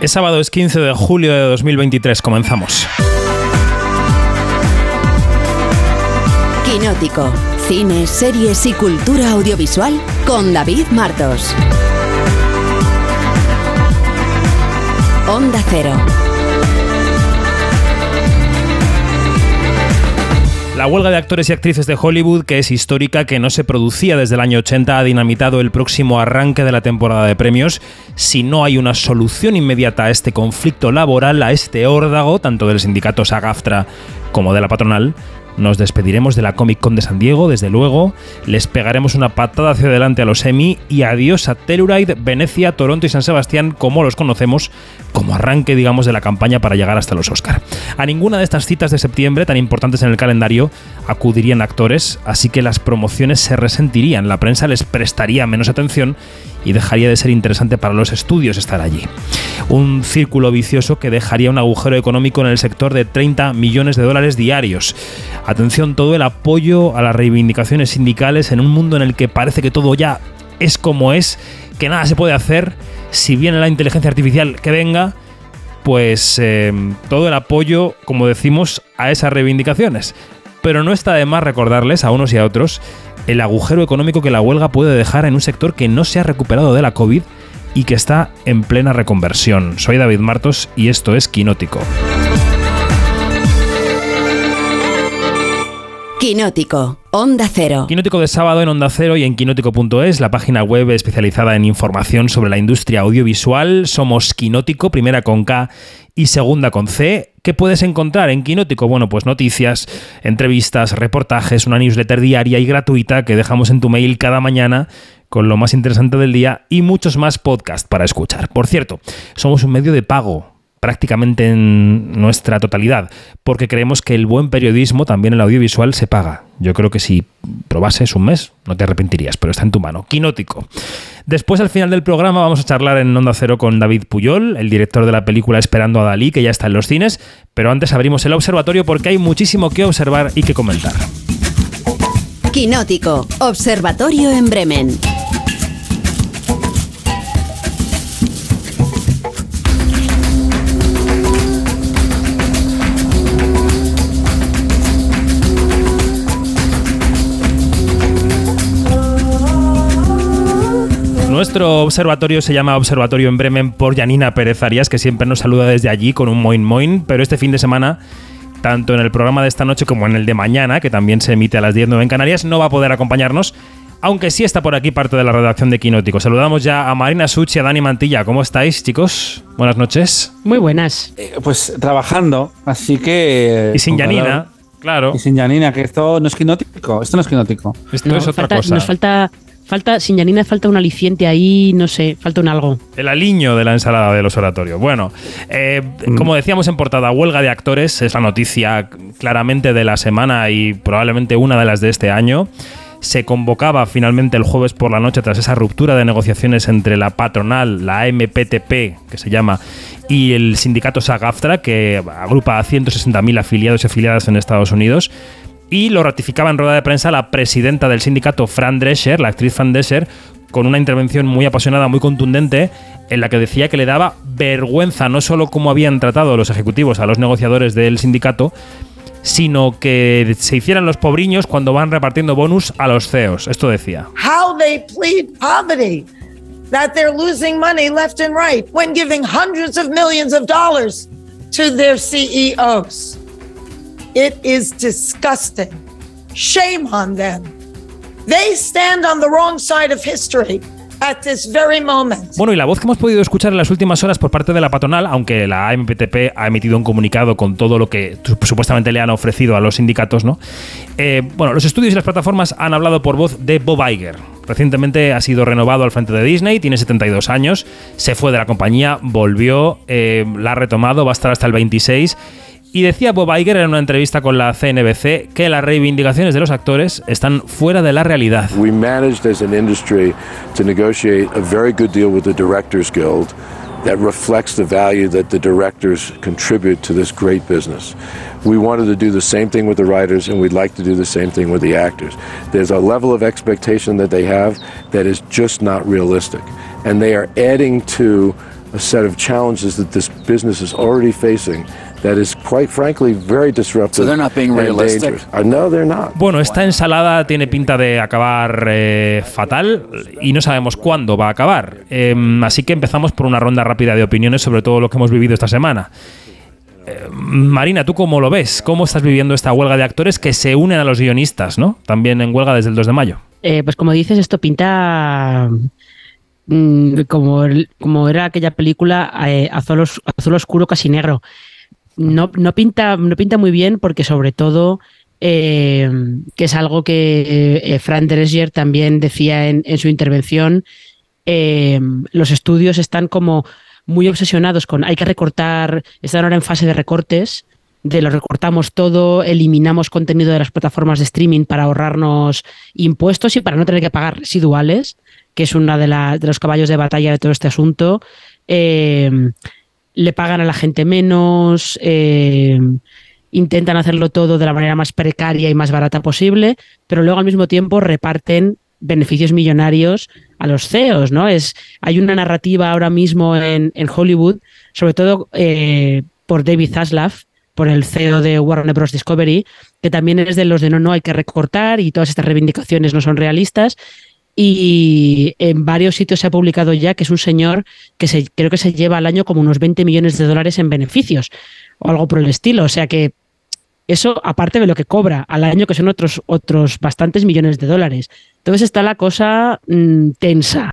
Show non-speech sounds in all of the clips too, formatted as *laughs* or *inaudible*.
Es sábado, es 15 de julio de 2023. Comenzamos. Quinótico. Cine, series y cultura audiovisual con David Martos. Onda Cero. La huelga de actores y actrices de Hollywood, que es histórica, que no se producía desde el año 80, ha dinamitado el próximo arranque de la temporada de premios. Si no hay una solución inmediata a este conflicto laboral, a este órdago, tanto del sindicato SAGAFTRA como de la patronal, nos despediremos de la Comic Con de San Diego, desde luego. Les pegaremos una patada hacia adelante a los Emmy y adiós a Telluride, Venecia, Toronto y San Sebastián, como los conocemos, como arranque, digamos, de la campaña para llegar hasta los Oscar. A ninguna de estas citas de septiembre, tan importantes en el calendario, acudirían actores, así que las promociones se resentirían, la prensa les prestaría menos atención y dejaría de ser interesante para los estudios estar allí. Un círculo vicioso que dejaría un agujero económico en el sector de 30 millones de dólares diarios. Atención, todo el apoyo a las reivindicaciones sindicales en un mundo en el que parece que todo ya es como es, que nada se puede hacer, si viene la inteligencia artificial que venga, pues eh, todo el apoyo, como decimos, a esas reivindicaciones. Pero no está de más recordarles a unos y a otros el agujero económico que la huelga puede dejar en un sector que no se ha recuperado de la COVID y que está en plena reconversión. Soy David Martos y esto es Quinótico. Quinótico, Onda Cero. Quinótico de sábado en Onda Cero y en quinótico.es, la página web especializada en información sobre la industria audiovisual. Somos Quinótico, primera con K y segunda con C. ¿Qué puedes encontrar en Quinótico? Bueno, pues noticias, entrevistas, reportajes, una newsletter diaria y gratuita que dejamos en tu mail cada mañana con lo más interesante del día y muchos más podcasts para escuchar. Por cierto, somos un medio de pago prácticamente en nuestra totalidad, porque creemos que el buen periodismo, también el audiovisual, se paga. Yo creo que si probases un mes, no te arrepentirías, pero está en tu mano. Quinótico. Después, al final del programa, vamos a charlar en Onda Cero con David Puyol, el director de la película Esperando a Dalí, que ya está en los cines, pero antes abrimos el observatorio porque hay muchísimo que observar y que comentar. Quinótico, Observatorio en Bremen. Nuestro observatorio se llama Observatorio en Bremen por Janina Pérez Arias, que siempre nos saluda desde allí con un moin moin, pero este fin de semana, tanto en el programa de esta noche como en el de mañana, que también se emite a las 10 en Canarias, no va a poder acompañarnos, aunque sí está por aquí parte de la redacción de Quinótico. Saludamos ya a Marina Such y a Dani Mantilla. ¿Cómo estáis, chicos? Buenas noches. Muy buenas. Eh, pues trabajando, así que... Y sin Janina, claro. Y sin Janina, que esto no es quinótico. Esto no es quinótico. Esto No, es otra falta- cosa. Nos falta, falta, sin Janina falta un aliciente ahí, no sé, falta un algo. El aliño de la ensalada de los oratorios. Bueno, eh, como decíamos en portada, huelga de actores es la noticia claramente de la semana y probablemente una de las de este año. Se convocaba finalmente el jueves por la noche tras esa ruptura de negociaciones entre la patronal, la MPTP, que se llama, y el sindicato SAG-AFTRA, que agrupa a 160.000 afiliados y afiliadas en Estados Unidos. Y lo ratificaba en rueda de prensa la presidenta del sindicato, Fran Drescher, la actriz Fran Drescher, con una intervención muy apasionada, muy contundente, en la que decía que le daba vergüenza no solo cómo habían tratado los ejecutivos a los negociadores del sindicato, sino que se hicieran los pobriños cuando van repartiendo bonus a los CEOs. Esto decía. how they plead poverty, that they're losing money left and right when giving hundreds of millions of dollars to their CEOs. It is disgusting. Shame on them. They stand on the wrong side of history at this very moment. Bueno, y la voz que hemos podido escuchar en las últimas horas por parte de la patronal, aunque la AMPTP ha emitido un comunicado con todo lo que su- supuestamente le han ofrecido a los sindicatos, ¿no? Eh, bueno, los estudios y las plataformas han hablado por voz de Bob Iger. Recientemente ha sido renovado al frente de Disney, tiene 72 años, se fue de la compañía, volvió, eh, la ha retomado, va a estar hasta el 26. Y decía Bob Iger en una entrevista con la CNBC que las reivindicaciones de los actores están fuera de la realidad. We managed as an industry to negotiate a very good deal with the Directors Guild that reflects the value that the directors contribute to this great business. We wanted to do the same thing with the writers, and we'd like to do the same thing with the actors. There's a level of expectation that they have that is just not realistic. And they are adding to a set of challenges that this business is already facing that is quite frankly very disruptive. So they're not being realistic? Uh, no, they're not. Bueno, esta ensalada tiene pinta de acabar eh, fatal y no sabemos cuándo va a acabar. Em, así que empezamos por una ronda rápida de opiniones sobre todo lo que hemos vivido esta semana. Eh, Marina, ¿tú cómo lo ves? ¿Cómo estás viviendo esta huelga de actores que se unen a los guionistas, ¿no? También en huelga desde el 2 de mayo. Eh, pues como dices, esto pinta mm, como, el- como era aquella película eh, azul, os- azul oscuro casi negro. No, no, pinta, no pinta muy bien porque sobre todo eh, que es algo que eh, Fran Drescher también decía en, su intervención, eh, los estudios están como muy obsesionados con hay que recortar, están ahora en fase de recortes, de lo recortamos todo, eliminamos contenido de las plataformas de streaming para ahorrarnos impuestos y para no tener que pagar residuales, que es uno de, de los caballos de batalla de todo este asunto. Eh, le pagan a la gente menos, eh, intentan hacerlo todo de la manera más precaria y más barata posible, pero luego al mismo tiempo reparten beneficios millonarios a los CEOs, ¿no? Es, hay una narrativa ahora mismo en, Hollywood, sobre todo eh, por David Zaslav, por el CEO de Warner Bros. Discovery, que también es de los de no, no hay que recortar y todas estas reivindicaciones no son realistas. Y en varios sitios se ha publicado ya que es un señor que se, creo que se lleva al año como unos 20 millones de dólares en beneficios o algo por el estilo. O sea que eso, aparte de lo que cobra al año, que son otros, otros bastantes millones de dólares. Entonces está la cosa mm, tensa.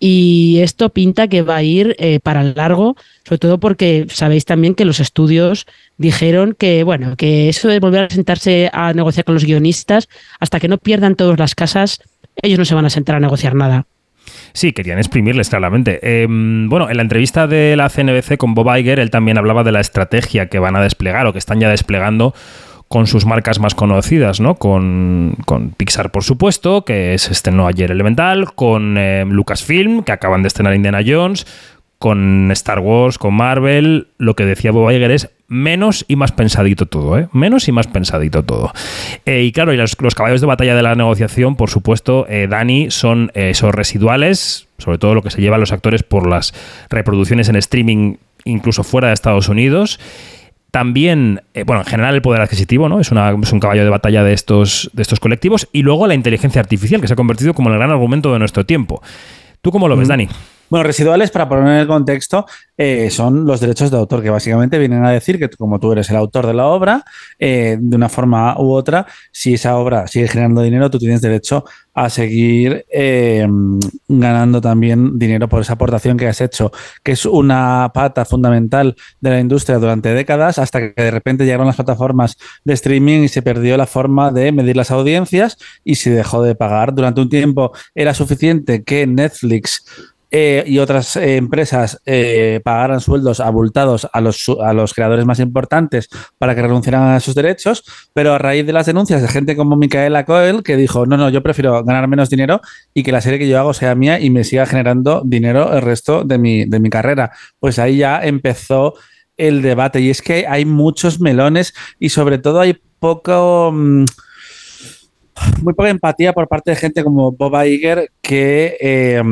Y esto pinta que va a ir eh, para largo, sobre todo porque sabéis también que los estudios dijeron que, bueno, que eso de volver a sentarse a negociar con los guionistas, hasta que no pierdan todas las casas, ellos no se van a sentar a negociar nada. Sí, querían exprimirles claramente. Eh, bueno, en la entrevista de la CNBC con Bob Iger, él también hablaba de la estrategia que van a desplegar o que están ya desplegando con sus marcas más conocidas, ¿no? Con, con Pixar, por supuesto, que se estrenó ayer Elemental, con eh, Lucasfilm, que acaban de estrenar Indiana Jones, con Star Wars, con Marvel. Lo que decía Bob Iger es menos y más pensadito todo, ¿eh? Menos y más pensadito todo. Eh, y claro, y los, los caballos de batalla de la negociación, por supuesto, eh, Dani, son eh, esos residuales, sobre todo lo que se llevan los actores por las reproducciones en streaming, incluso fuera de Estados Unidos. También, bueno, en general el poder adquisitivo, ¿no? Es, una- es un caballo de batalla de estos, de estos colectivos. Y luego la inteligencia artificial, que se ha convertido como el gran argumento de nuestro tiempo. ¿Tú cómo lo ves, Dani? Bueno, residuales, para poner en el contexto, eh, son los derechos de autor, que básicamente vienen a decir que como tú eres el autor de la obra, eh, de una forma u otra, si esa obra sigue generando dinero, tú tienes derecho a seguir eh, ganando también dinero por esa aportación que has hecho, que es una pata fundamental de la industria durante décadas, hasta que de repente llegaron las plataformas de streaming y se perdió la forma de medir las audiencias y se dejó de pagar. Durante un tiempo era suficiente que Netflix eh, y otras eh, empresas eh, pagaran sueldos abultados a los, a los creadores más importantes para que renunciaran a sus derechos, pero a raíz de las denuncias de gente como Micaela Coel, que dijo, no, no, yo prefiero ganar menos dinero y que la serie que yo hago sea mía y me siga generando dinero el resto de mi, de mi carrera, pues ahí ya empezó el debate. Y es que hay muchos melones y sobre todo hay poco... mm, muy poca empatía por parte de gente como Bob Iger que eh,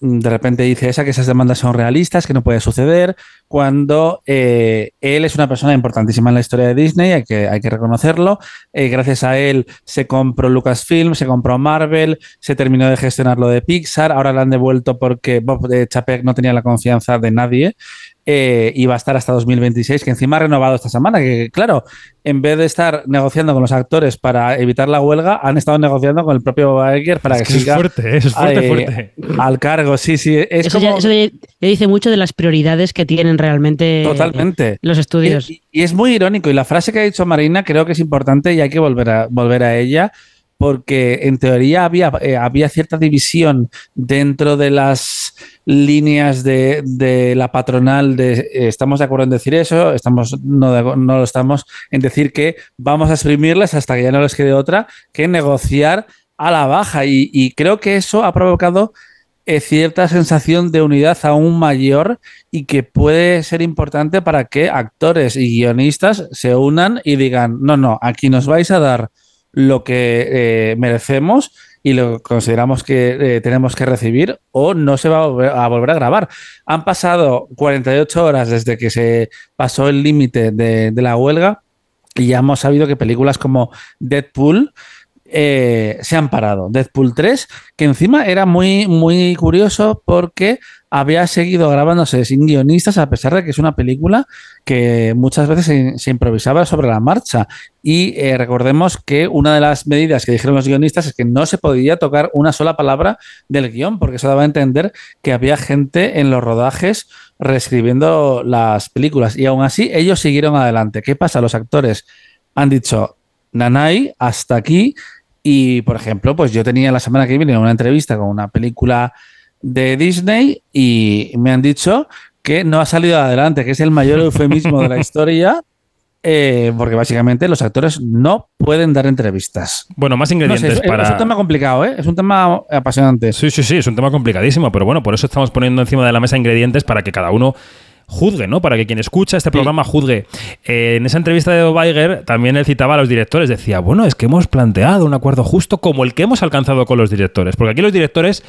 de repente dice esa que esas demandas son realistas, que no puede suceder, cuando eh, él es una persona importantísima en la historia de Disney, hay que, hay que reconocerlo. Eh, gracias a él se compró Lucasfilm, se compró Marvel, se terminó de gestionar lo de Pixar, ahora lo han devuelto porque Bob eh, Chapek no tenía la confianza de nadie. Eh, y va a estar hasta 2026, que encima ha renovado esta semana, que claro, en vez de estar negociando con los actores para evitar la huelga, han estado negociando con el propio Iger para que, Es que es siga fuerte, ¿eh? es fuerte, eh, fuerte. al cargo. Sí, sí, es eso, como... ya, eso ya- ya dice mucho de las prioridades que tienen realmente Totalmente. los estudios. Y, y es muy irónico. Y la frase que ha dicho Marina creo que es importante y hay que volver a, volver a ella, porque en teoría había, eh, había cierta división dentro de las líneas de, de la patronal eh, estamos de acuerdo en decir eso, estamos no, no lo estamos en decir que vamos a exprimirles hasta que ya no les quede otra que negociar a la baja. Y, y creo que eso ha provocado eh, cierta sensación de unidad aún mayor y que puede ser importante para que actores y guionistas se unan y digan, no, no, aquí nos vais a dar lo que eh, merecemos y lo consideramos que eh, tenemos que recibir o no se va a volver, a grabar. Han pasado 48 horas desde que se pasó el límite de la huelga y ya hemos sabido que películas como Deadpool eh, se han parado. Deadpool 3, que encima era muy, muy curioso porque había seguido grabándose sin guionistas, a pesar de que es una película que muchas veces se, improvisaba sobre la marcha. Y eh, recordemos que una de las medidas que dijeron los guionistas es que no se podía tocar una sola palabra del guion, porque eso daba a entender que había gente en los rodajes reescribiendo las películas. Y aún así, ellos siguieron adelante. ¿Qué pasa? Los actores han dicho, Nanay, hasta aquí y, por ejemplo, pues yo tenía la semana que viene una entrevista con una película de Disney y me han dicho que no ha salido adelante, que es el mayor eufemismo de la *laughs* historia. Eh, porque básicamente los actores no pueden dar entrevistas. Bueno, más ingredientes No sé, es, para. es un tema complicado, ¿eh? Es un tema apasionante. Sí, sí, sí, es un tema complicadísimo, pero bueno, por eso estamos poniendo encima de la mesa ingredientes para que cada uno juzgue, ¿no? Para que quien escucha este programa juzgue. Eh, en esa entrevista de Bob Iger también él citaba a los directores, decía, bueno, es que hemos planteado un acuerdo justo como el que hemos alcanzado con los directores, porque aquí los directores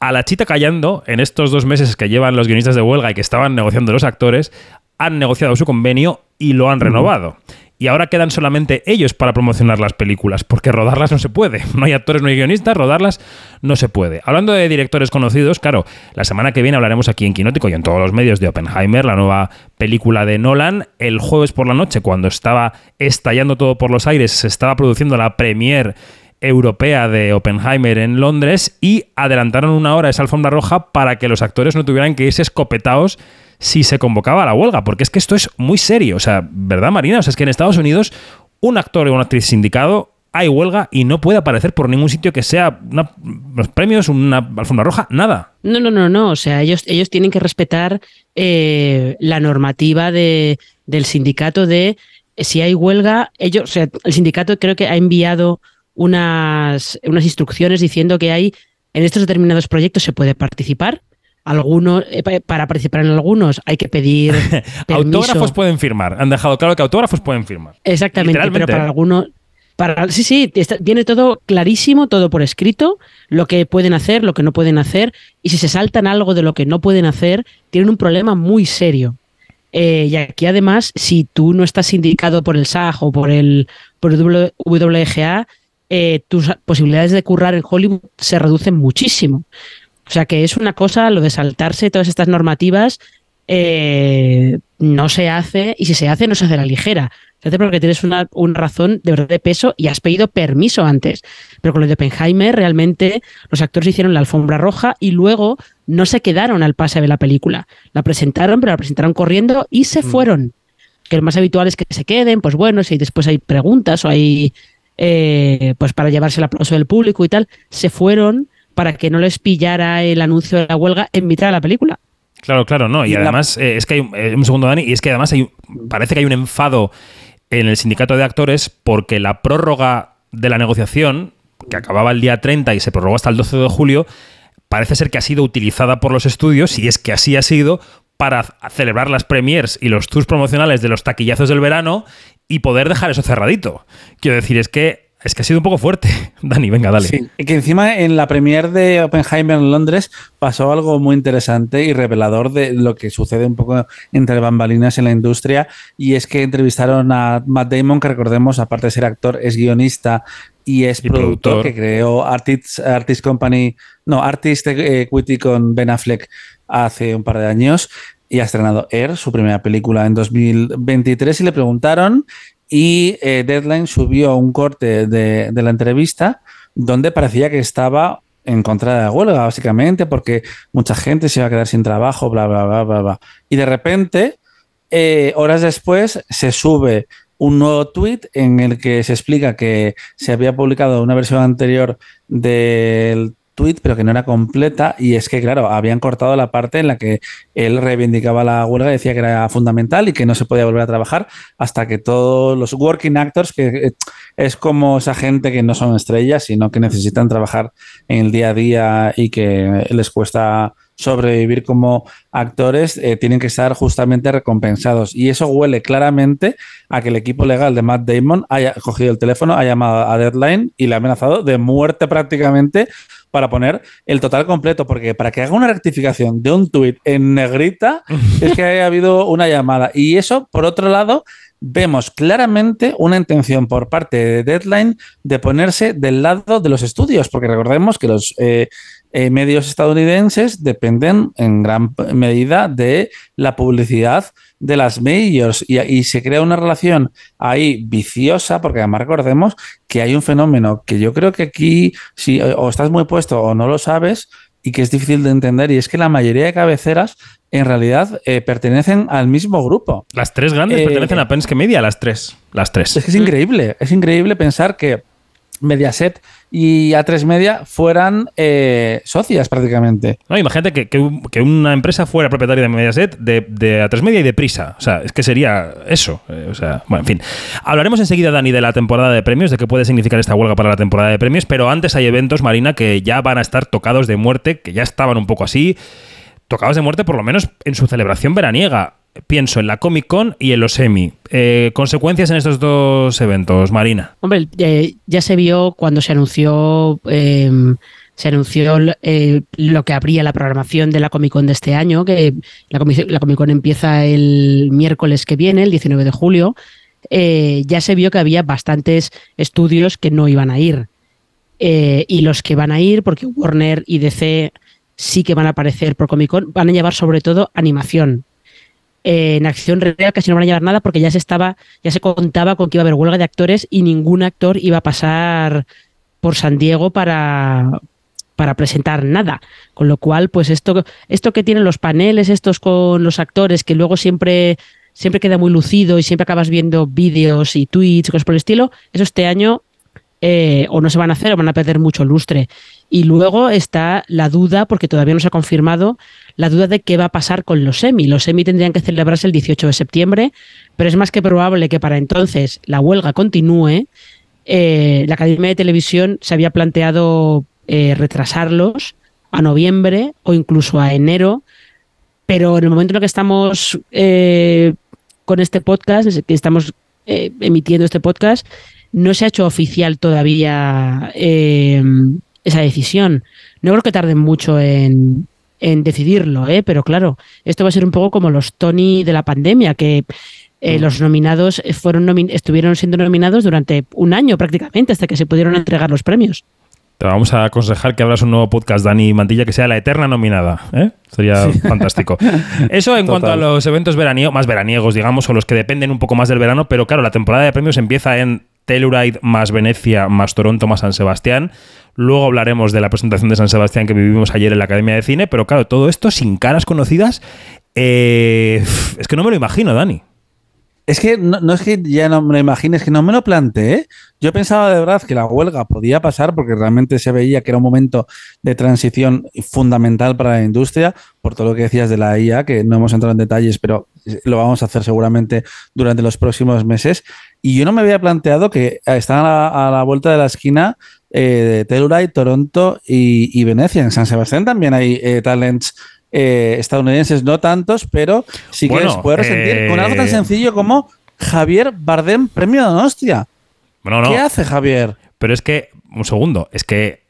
a la chita callando en estos dos meses que llevan los guionistas de huelga y que estaban negociando los actores, han negociado su convenio y lo han renovado. Y ahora quedan solamente ellos para promocionar las películas, porque rodarlas no se puede. *laughs* No hay actores, no hay guionistas, rodarlas no se puede. Hablando de directores conocidos, claro, la semana que viene hablaremos aquí en Quinótico y en todos los medios de Oppenheimer, la nueva película de Nolan. El jueves por la noche, cuando estaba estallando todo por los aires, se estaba produciendo la premiere europea de Oppenheimer en Londres y adelantaron una hora esa alfombra roja para que los actores no tuvieran que irse escopetados si se convocaba a la huelga, porque es que esto es muy serio, o sea, ¿verdad Marina? O sea, es que en Estados Unidos un actor o una actriz sindicado hay huelga y no puede aparecer por ningún sitio que sea una, los premios, una alfombra roja, nada. No, no, no, no. O sea, ellos, ellos tienen que respetar eh, la normativa de, del sindicato de si hay huelga, ellos, o sea, el sindicato creo que ha enviado unas, unas instrucciones diciendo que hay en estos determinados proyectos se puede participar. Algunos, eh, para participar en algunos hay que pedir *laughs* autógrafos pueden firmar. Han dejado claro que autógrafos pueden firmar. Exactamente, pero para algunos. Para, sí, sí, está- viene todo clarísimo, todo por escrito, lo que pueden hacer, lo que no pueden hacer, y si se saltan algo de lo que no pueden hacer, tienen un problema muy serio. Eh, y aquí además, si tú no estás indicado por el SAG o por el, por el WGA, eh, tus posibilidades de currar en Hollywood se reducen muchísimo. O sea que es una cosa, lo de saltarse todas estas normativas, eh, no se hace, y si se hace, no se hace a la ligera. Se hace porque tienes una, una razón de verdad de peso y has pedido permiso antes. Pero con lo de Oppenheimer, realmente los actores hicieron la alfombra roja y luego no se quedaron al pase de la película. La presentaron, pero la presentaron corriendo y se fueron. Que lo más habitual es que se queden, pues bueno, si después hay preguntas o hay eh, pues para llevarse el aplauso del público y tal, se fueron para que no les pillara el anuncio de la huelga en mitad de la película. Claro, claro, no. Y, Y la- además, eh, es que hay un, eh, un segundo, Dani, y es que además hay, parece que hay un enfado en el sindicato de actores porque la prórroga de la negociación, que acababa el día 30 y se prorrogó hasta el 12 de julio, parece ser que ha sido utilizada por los estudios, y es que así ha sido, para celebrar las premiers y los tours promocionales de los taquillazos del verano y poder dejar eso cerradito. Quiero decir, es que, es que ha sido un poco fuerte. *laughs* Dani, venga, dale. Sí, y que encima en la premier de Oppenheimer en Londres pasó algo muy interesante y revelador de lo que sucede un poco entre bambalinas en la industria y es que entrevistaron a Matt Damon, que recordemos, aparte de ser actor, es guionista y es Y productor, productor. que creó Artist, Artist Company, no, Artist Equity con Ben Affleck hace un par de años y ha estrenado Air, su primera película en 2023 y le preguntaron y eh, Deadline subió un corte de, la entrevista donde parecía que estaba en contra de la huelga, básicamente, porque mucha gente se iba a quedar sin trabajo, bla, bla, bla, bla, bla. Y de repente, eh, horas después, se sube un nuevo tweet en el que se explica que se había publicado una versión anterior del tweet, pero que no era completa, y es que, claro, habían cortado la parte en la que él reivindicaba la huelga decía que era fundamental y que no se podía volver a trabajar hasta que todos los working actors, que eh, es como esa gente que no son estrellas, sino que necesitan trabajar en el día a día y que les cuesta sobrevivir como actores, eh, tienen que estar justamente recompensados. Y eso huele claramente a que el equipo legal de Matt Damon haya cogido el teléfono, ha llamado a Deadline y le ha amenazado de muerte prácticamente para poner el total completo, porque para que haga una rectificación de un tuit en negrita *laughs* es que haya habido una llamada. Y eso, por otro lado, vemos claramente una intención por parte de Deadline de ponerse del lado de los estudios, porque recordemos que los eh, eh, medios estadounidenses dependen en gran medida de la publicidad de las majors y, se crea una relación ahí viciosa, porque además recordemos que hay un fenómeno que yo creo que aquí, si o estás muy puesto o no lo sabes, y que es difícil de entender, y es que la mayoría de cabeceras en realidad eh, pertenecen al mismo grupo. Las tres grandes Eh, pertenecen a Penske Media, las tres. Las tres. Es que es increíble, es increíble pensar que Mediaset y A3 Media fueran eh, socias prácticamente. No, imagínate que, que que una empresa fuera propietaria de Mediaset, de, de A3 Media y de Prisa. O sea, es que sería eso. Eh, o sea, bueno, en fin. Hablaremos enseguida, Dani, de la temporada de premios, de qué puede significar esta huelga para la temporada de premios, pero antes hay eventos, Marina, que ya van a estar tocados de muerte, que ya estaban un poco así, tocados de muerte por lo menos en su celebración veraniega. Pienso en la Comic Con y en los Emmy. Eh, consecuencias en estos dos eventos, Marina. Hombre, ya se vio cuando se anunció eh, se anunció eh, lo que habría la programación de la Comic Con de este año, que la, comi- la Comic Con empieza el miércoles que viene, el 19 de julio. eh, ya se vio que había bastantes estudios que no iban a ir. Y los que van a ir, porque Warner y DC sí que van a aparecer por Comic Con, van a llevar sobre todo animación. Eh, en acción real casi no van a llevar nada porque ya se estaba, ya se contaba con que iba a haber huelga de actores y ningún actor iba a pasar por San Diego para, para presentar nada. Con lo cual, pues esto, esto que tienen los paneles, estos con los actores, que luego siempre, siempre queda muy lucido y siempre acabas viendo vídeos y tweets, cosas por el estilo, eso este año eh, o no se van a hacer o van a perder mucho lustre. Y luego está la duda, porque todavía no se ha confirmado, la duda de qué va a pasar con los semi. Los semi tendrían que celebrarse el 18 de septiembre, pero es más que probable que para entonces la huelga continúe. Eh, la Academia de Televisión se había planteado eh, retrasarlos a noviembre o incluso a enero, pero en el momento en el que estamos con este podcast, que estamos emitiendo este podcast, no se ha hecho oficial todavía eh, esa decisión. No creo que tarden mucho en, en decidirlo, ¿eh? pero claro, esto va a ser un poco como los Tony de la pandemia, que eh, los nominados fueron nomi- estuvieron siendo nominados durante un año prácticamente hasta que se pudieron entregar los premios. Te vamos a aconsejar que abras un nuevo podcast, Dani Mantilla, que sea la eterna nominada. ¿eh? Sería fantástico. *laughs* Eso en cuanto a los eventos veraniegos, más veraniegos, digamos, o los que dependen un poco más del verano, pero claro, la temporada de premios empieza en Telluride más Venecia más Toronto más San Sebastián. Luego hablaremos de la presentación de San Sebastián que vivimos ayer en la Academia de Cine, pero claro, todo esto sin caras conocidas. eh, es que no me lo imagino, Dani. Es que no, es que ya no me lo imagines, que no me lo planteé. Yo pensaba de verdad que la huelga podía pasar porque realmente se veía que era un momento de transición fundamental para la industria, por todo lo que decías de la IA, que no hemos entrado en detalles, pero lo vamos a hacer seguramente durante los próximos meses. Y yo no me había planteado que están a la, vuelta de la esquina eh, Telluride, Toronto y, y Venecia. En San Sebastián también hay eh, talents eh, estadounidenses, no tantos, pero sí que Bueno, les puede resentir eh, con algo tan sencillo como Javier Bardem, premio de Donostia. Bueno, no. ¿Qué hace Javier? Pero es que, un segundo, es que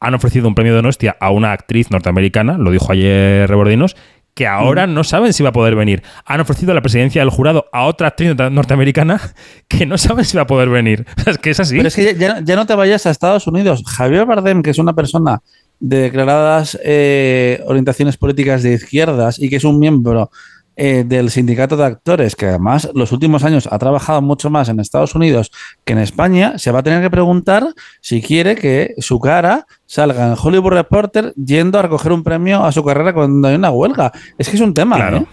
han ofrecido un premio de Donostia a una actriz norteamericana, lo dijo ayer Rebordinos, que ahora no saben si va a poder venir. Han ofrecido la presidencia del jurado a otra actriz norte- norteamericana *laughs* que no saben si va a poder venir. *laughs* Es que es así. Pero es que ya, ya no te vayas a Estados Unidos. Javier Bardem, que es una persona de declaradas eh, orientaciones políticas de izquierdas y que es un miembro eh, del sindicato de actores, que además los últimos años ha trabajado mucho más en Estados Unidos que en España, se va a tener que preguntar si quiere que su cara salga en Hollywood Reporter yendo a recoger un premio a su carrera cuando hay una huelga. Es que es un tema. claro. ¿eh?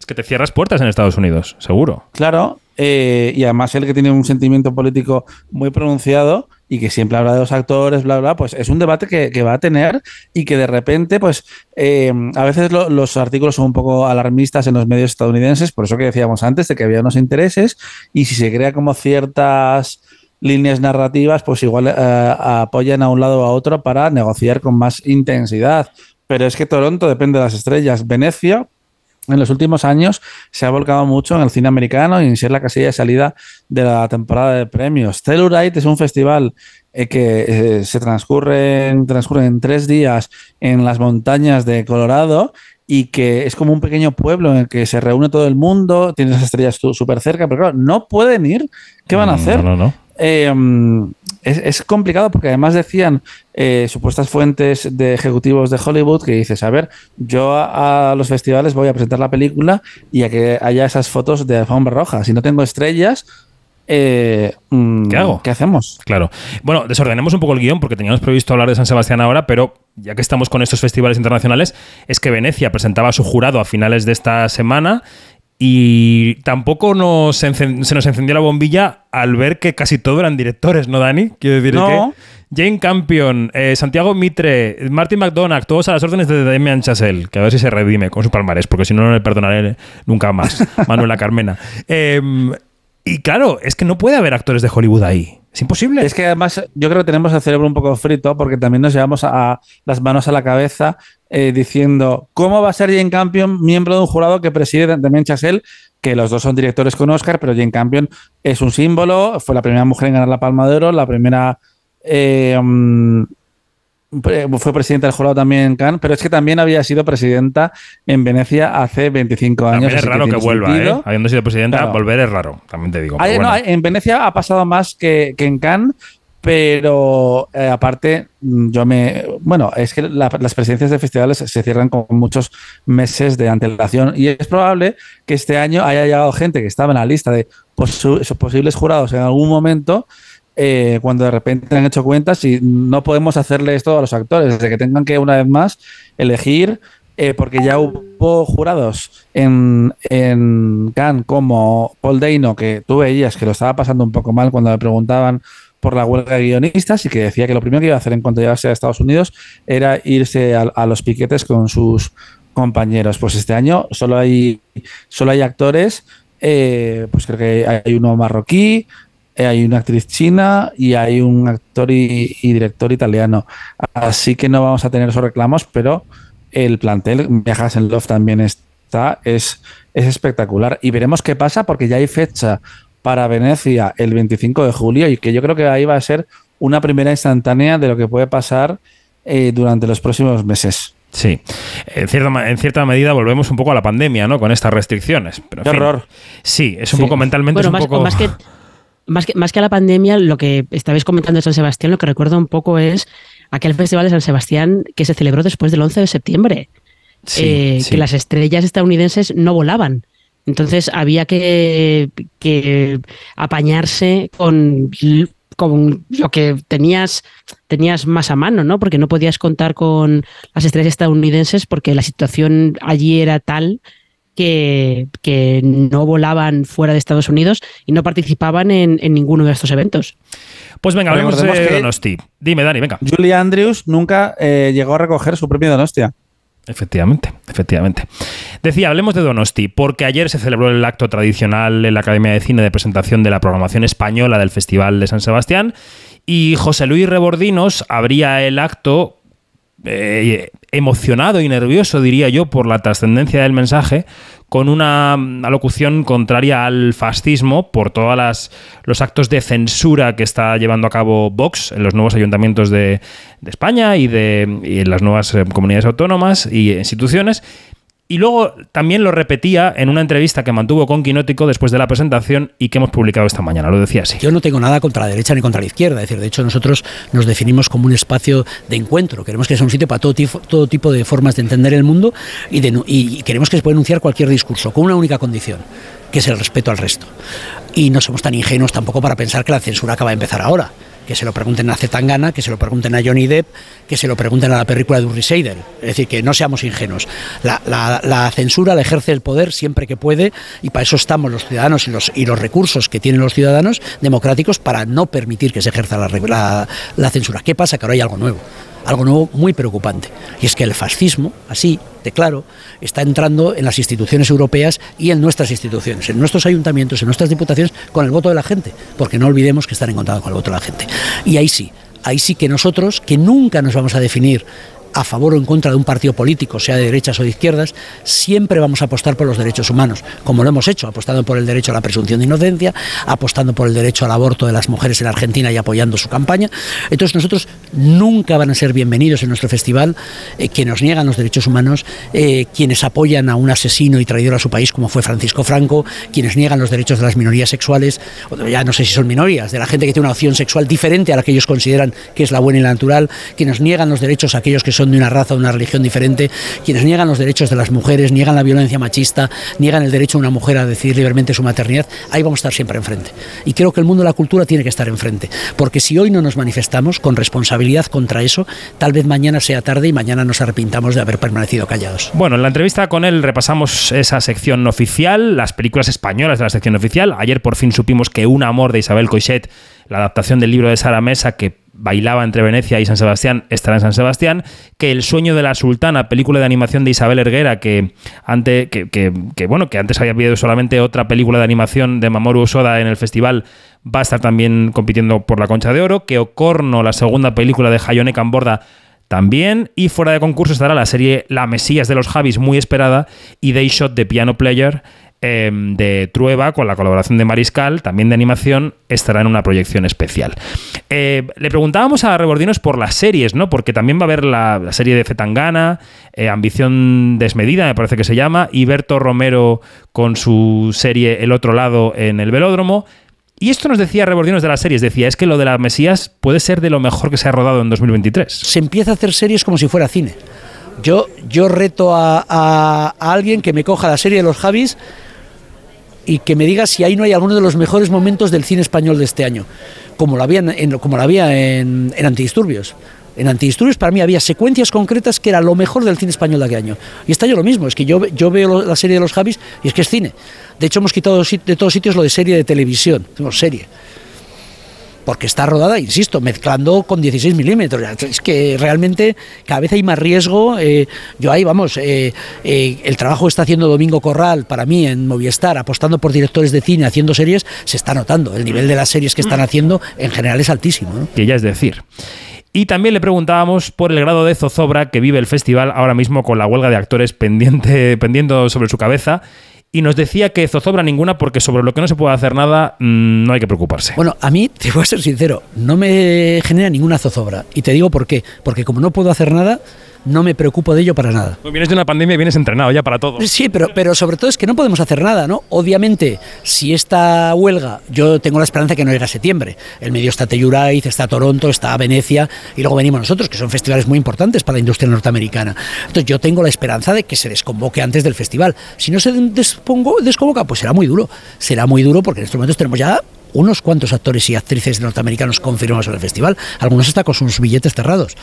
Es que te cierras puertas en Estados Unidos, seguro. Claro, eh, y además él que tiene un sentimiento político muy pronunciado y que siempre habla de los actores, bla, bla, pues es un debate que, que va a tener y que de repente, pues eh, a veces lo- los artículos son un poco alarmistas en los medios estadounidenses, por eso que decíamos antes de que había unos intereses y si se crea como ciertas líneas narrativas, pues igual eh, apoyan a un lado o a otro para negociar con más intensidad. pero es que Toronto depende de las estrellas. Venecia, en los últimos años, se ha volcado mucho en el cine americano y en ser la casilla de salida de la temporada de premios. Telluride es un festival eh, que eh, se transcurre en, transcurre en tres días en las montañas de Colorado y que es como un pequeño pueblo en el que se reúne todo el mundo, tiene las estrellas súper cerca, pero claro, no pueden ir. ¿Qué van a Mm, hacer? No, no, no. Eh, mm, es, es complicado porque además decían eh, supuestas fuentes de ejecutivos de Hollywood que dices, a ver, yo a, a los festivales voy a presentar la película y a que haya esas fotos de alfombra roja. Si no tengo estrellas, eh, mm, ¿Qué hago? ¿Qué hacemos? Claro. Bueno, desordenemos un poco el guion porque teníamos previsto hablar de San Sebastián ahora, pero ya que estamos con estos festivales internacionales, es que Venecia presentaba a su jurado a finales de esta semana y tampoco nos se nos encendió la bombilla al ver que casi todo eran directores, ¿no, Dani? Quiero decir No. que Jane Campion, eh, Santiago Mitre, Martin McDonagh, todos a las órdenes de Damian Chazelle, que a ver si se redime con su palmarés, porque si no, no le perdonaré nunca más. *laughs* Manuela Carmena. Em, y claro, es que no puede haber actores de Hollywood ahí. Es imposible. Es que además yo creo que tenemos el cerebro un poco frito porque también nos llevamos a, las manos a la cabeza eh, diciendo cómo va a ser Jane Campion miembro de un jurado que preside Damien que los dos son directores con Oscar, pero Jane Campion es un símbolo, fue la primera mujer en ganar la Palma de Oro, la primera eh, mm, fue presidenta del jurado también en Cannes, pero es que también había sido presidenta en Venecia hace 25 años. También es raro que, vuelva, sentido. ¿eh? Habiendo sido presidenta, Claro. volver es raro, también te digo. No, en Venecia ha pasado más que, que en Cannes, pero eh, aparte, mm, yo me. Bueno, es que la- las presidencias de festivales se cierran con muchos meses de antelación y es probable que este año haya llegado gente que estaba en la lista de esos posibles jurados en algún momento. Eh, cuando de repente han hecho cuentas y no podemos hacerle esto a los actores, de que tengan que una vez más elegir eh, porque ya hubo jurados en, en Cannes como Paul Deino, que tú veías que lo estaba pasando un poco mal cuando le preguntaban por la huelga de guionistas y que decía que lo primero que iba a hacer en cuanto llegase a Estados Unidos era irse a, los piquetes con sus compañeros. Pues este año solo hay, solo hay actores, eh, pues creo que hay uno marroquí, hay una actriz china y hay un actor y, y director italiano. Así que no vamos a tener esos reclamos, pero el plantel, Viajas en Love también está, es, es espectacular. Y veremos qué pasa porque ya hay fecha para Venecia el 25 de julio y que yo creo que ahí va a ser una primera instantánea de lo que puede pasar eh, durante los próximos meses. Sí, en cierta, ma- en cierta medida volvemos un poco a la pandemia, ¿no? Con estas restricciones. Pero, en Qué fin. horror. Sí, es un Sí. poco mentalmente. Bueno, es un más, poco... o más que, *laughs* más, que, más que a la pandemia, lo que estabais comentando de San Sebastián, lo que recuerdo un poco es aquel festival de San Sebastián que se celebró después del 11 de septiembre, Sí, eh, sí. que las estrellas estadounidenses no volaban. Entonces había que, que apañarse con, con lo que tenías, tenías más a mano, ¿no? Porque no podías contar con las estrellas estadounidenses porque la situación allí era tal que, que no volaban fuera de Estados Unidos y no participaban en, en ninguno de estos eventos. Pues venga, hablemos de que- Donosti. Dime, Dani, venga. Julie Andrews nunca eh, llegó a recoger su premio Donostia. Efectivamente, efectivamente. Decía, hablemos de Donosti, porque ayer se celebró el acto tradicional en la Academia de Cine de presentación de la programación española del Festival de San Sebastián y José Luis Rebordinos abría el acto eh, emocionado y nervioso, diría yo, por la trascendencia del mensaje, con una alocución contraria al fascismo por todos los actos de censura que está llevando a cabo Vox en los nuevos ayuntamientos de, de España y, de, y en las nuevas eh, comunidades autónomas y instituciones. Y luego también lo repetía en una entrevista que mantuvo con Quinótico después de la presentación y que hemos publicado esta mañana. Lo decía así. Yo no tengo nada contra la derecha ni contra la izquierda. Es decir, de hecho, nosotros nos definimos como un espacio de encuentro. Queremos que sea un sitio para todo, tifo- todo tipo de formas de entender el mundo y, de y queremos que se pueda enunciar cualquier discurso con una única condición, que es el respeto al resto. Y no somos tan ingenuos tampoco para pensar que la censura acaba de empezar ahora. Que se lo pregunten a Zetangana, que se lo pregunten a Johnny Depp, que se lo pregunten a la película de Uri Seidel. Es decir, que no seamos ingenuos. La, censura la ejerce el poder siempre que puede y para eso estamos los ciudadanos y los, recursos que tienen los ciudadanos democráticos para no permitir que se ejerza la- la censura. ¿Qué pasa? Que ahora hay algo nuevo. Algo nuevo muy preocupante. Y es que el fascismo, así, de claro, está entrando en las instituciones europeas y en nuestras instituciones, en nuestros ayuntamientos, en nuestras diputaciones, con el voto de la gente. Porque no olvidemos que están en contacto con el voto de la gente. Y ahí sí, ahí sí que nosotros, que nunca nos vamos a definir a favor o en contra de un partido político, sea de derechas o de izquierdas, siempre vamos a apostar por los derechos humanos, como lo hemos hecho, apostando por el derecho a la presunción de inocencia, apostando por el derecho al aborto de las mujeres en Argentina y apoyando su campaña. Entonces nosotros nunca van a ser bienvenidos en nuestro festival eh, quienes nos niegan los derechos humanos, eh, quienes apoyan a un asesino y traidor a su país como fue Francisco Franco, quienes niegan los derechos de las minorías sexuales, ya no sé si son minorías, de la gente que tiene una opción sexual diferente a la que ellos consideran que es la buena y la natural, quienes niegan los derechos a aquellos que son de una raza o una religión diferente, quienes niegan los derechos de las mujeres, niegan la violencia machista, niegan el derecho de una mujer a decidir libremente su maternidad, ahí vamos a estar siempre enfrente. Y creo que el mundo de la cultura tiene que estar enfrente, porque si hoy no nos manifestamos con responsabilidad contra eso, tal vez mañana sea tarde y mañana nos arrepintamos de haber permanecido callados. Bueno, en la entrevista con él repasamos esa sección oficial, las películas españolas de la sección oficial. Ayer por fin supimos que Un amor de Isabel Coixet, la adaptación del libro de Sara Mesa que bailaba entre Venecia y San Sebastián, estará en San Sebastián, que El sueño de la sultana, película de animación de Isabel Erguera, que, ante, que, que, bueno, que antes había habido solamente otra película de animación de Mamoru Osoda en el festival, va a estar también compitiendo por la Concha de Oro, que Ocorno, la segunda película de Hayone Camborda, también, y fuera de concurso estará la serie La Mesías de los Javis, muy esperada, y Day Shot de Piano Player, Em, de Trueba, con la colaboración de Mariscal, también de animación, estará en una proyección especial. Eh, le preguntábamos a Rebordinos por las series, ¿no? Porque también va a haber la, serie de Fetangana, eh, Ambición Desmedida, me parece que se llama, y Berto Romero con su serie El otro lado en el velódromo. Y esto nos decía Rebordinos de las series, decía, es que lo de la Mesías puede ser de lo mejor que se ha rodado en 2023. Se empieza a hacer series como si fuera cine. Yo, yo reto a, a alguien que me coja la serie de los Javis y que me diga si ahí no hay alguno de los mejores momentos del cine español de este año, como lo había en, como lo había en, Antidisturbios. En Antidisturbios para mí había secuencias concretas que era lo mejor del cine español de aquel año. Y está yo lo mismo, es que yo, yo veo la serie de los Javis y es que es cine. De hecho hemos quitado de todos sitios lo de serie de televisión, tenemos serie porque está rodada, insisto, mezclando con 16 milímetros. Es que realmente cada vez hay más riesgo. Eh, yo ahí, vamos, eh, eh, el trabajo que está haciendo Domingo Corral para mí en Movistar, apostando por directores de cine, haciendo series, se está notando. El nivel de las series que están haciendo en general es altísimo. Que ya es decir. Y también le preguntábamos por el grado de zozobra que vive el festival ahora mismo con la huelga de actores pendiente, pendiendo sobre su cabeza y nos decía que zozobra ninguna porque sobre lo que no se puede hacer nada mm, no hay que preocuparse. Bueno, a mí, te voy a ser sincero, no me genera ninguna zozobra. Y te digo por qué. Porque como no puedo hacer nada, no me preocupo de ello para nada. Pues vienes de una pandemia y vienes entrenado ya para todo. Sí, pero, pero sobre todo es que no podemos hacer nada, ¿no? Obviamente, si esta huelga, yo tengo la esperanza que no llegue a septiembre. El medio está Telluraiz, está Toronto, está Venecia y luego venimos nosotros, que son festivales muy importantes para la industria norteamericana. Entonces yo tengo la esperanza de que se desconvoque antes del festival. Si no se desconvoca, pues será muy duro. Será muy duro porque en estos momentos tenemos ya unos cuantos actores y actrices norteamericanos confirmados en el festival, algunos hasta con sus billetes cerrados.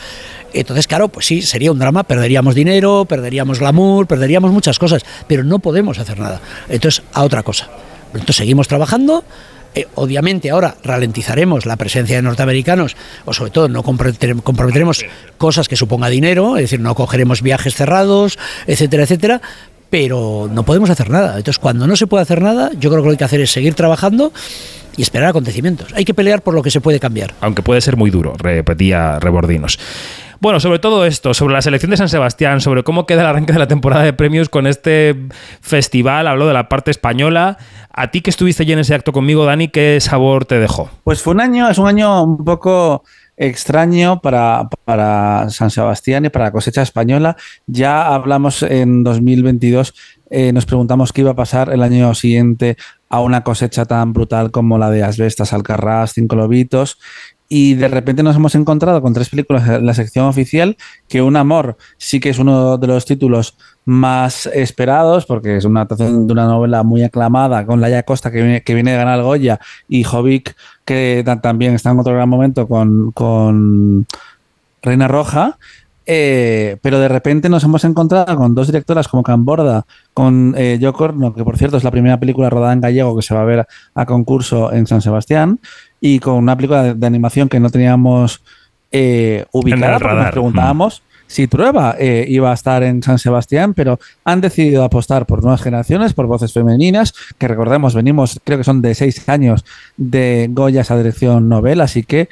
Entonces, claro, pues sí, sería un drama, perderíamos dinero, perderíamos glamour, perderíamos muchas cosas, pero no podemos hacer nada. Entonces, a otra cosa. Entonces, seguimos trabajando. Eh, obviamente ahora ralentizaremos la presencia de norteamericanos o sobre todo no comprometeremos cosas que suponga dinero, es decir, no cogeremos viajes cerrados, etcétera, etcétera, pero no podemos hacer nada. Entonces, cuando no se puede hacer nada, yo creo que lo que hay que hacer es seguir trabajando y esperar acontecimientos. Hay que pelear por lo que se puede cambiar. Aunque puede ser muy duro, repetía Rebordinos. Bueno, sobre todo esto, sobre la selección de San Sebastián, sobre cómo queda el arranque de la temporada de premios con este festival, hablo de la parte española. A ti que estuviste allí en ese acto conmigo, Dani, ¿qué sabor te dejó? Pues fue un año, es un año un poco extraño para, para San Sebastián y para la cosecha española. Ya hablamos en 2022 eh, nos preguntamos qué iba a pasar el año siguiente a una cosecha tan brutal como la de Asbestas, Alcarrás, Cinco Lobitos. Y de repente nos hemos encontrado con tres películas en la sección oficial, que Un Amor sí que es uno de los títulos más esperados, porque es una adaptación de una novela muy aclamada, con Laia Costa, que viene, que viene de ganar Goya, y Jovic, que también está en otro gran momento con, con Reina Roja. Eh, pero de repente nos hemos encontrado con dos directoras como Camborda, con eh, Corno, que por cierto es la primera película rodada en gallego que se va a ver a concurso en San Sebastián, y con una película de, animación que no teníamos eh, ubicada, porque nos preguntábamos si Trueba eh, iba a estar en San Sebastián, pero han decidido apostar por nuevas generaciones, por voces femeninas, que recordemos, venimos, creo que son de seis años de Goya esa dirección novela, así que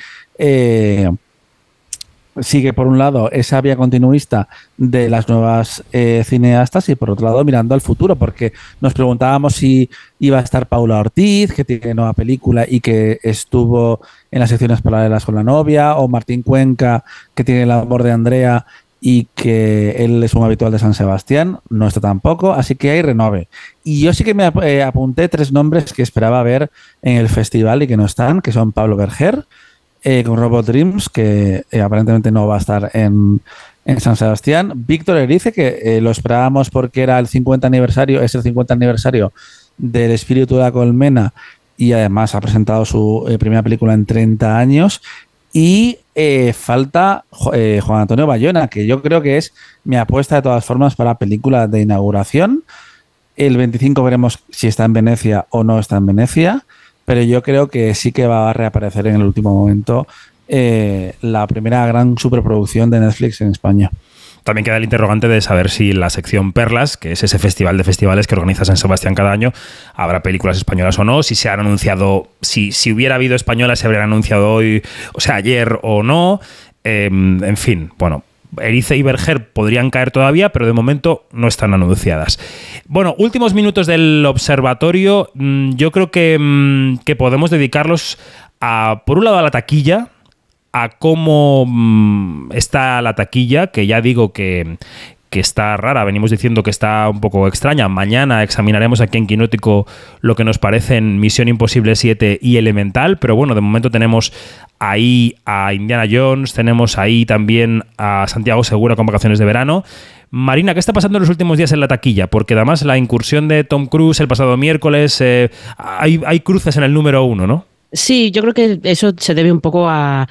sigue por un lado esa vía continuista de las nuevas eh, cineastas y por otro lado mirando al futuro, porque nos preguntábamos si iba a estar Paula Ortiz, que tiene nueva película y que estuvo en las secciones paralelas con la novia, o Martín Cuenca, que tiene el amor de Andrea y que él es un habitual de San Sebastián, no está tampoco, así que hay renove. Y yo sí que me ap- eh, apunté tres nombres que esperaba ver en el festival y que no están, que son Pablo Berger, eh, con Robot Dreams, que eh, aparentemente no va a estar en, en San Sebastián. Víctor Erice, que eh, lo esperábamos porque era el 50 aniversario, es el 50 aniversario del Espíritu de la Colmena y además ha presentado su eh, primera película en 30 años. Y falta Juan Antonio Bayona, que yo creo que es mi apuesta de todas formas para película de inauguración. El 25 veremos si está en Venecia o no está en Venecia, pero yo creo que sí que va a reaparecer en el último momento eh, la primera gran superproducción de Netflix en España. También queda el interrogante de saber si la sección Perlas, que es ese festival de festivales que organiza San Sebastián cada año, habrá películas españolas o no, si se han anunciado, si, si hubiera habido españolas, se habrían anunciado hoy, o sea, ayer o no. Eh, en fin, bueno. Erice y Berger podrían caer todavía, pero de momento no están anunciadas. Bueno, últimos minutos del observatorio. Mm, Yo creo que, mm, que podemos dedicarlos a, por un lado, a la taquilla, a cómo mm, está la taquilla, que ya digo que, que está rara, venimos diciendo que está un poco extraña. Mañana examinaremos aquí en Quinótico lo que nos parecen Misión Imposible 7 y Elemental, pero bueno, de momento tenemos ahí a Indiana Jones, tenemos ahí también a Santiago Segura con vacaciones de verano. Marina, ¿qué está pasando en los últimos días en la taquilla? Porque además la incursión de Tom Cruise el pasado miércoles, eh, hay, hay cruces en el número uno, ¿no? Sí, yo creo que eso se debe un poco a,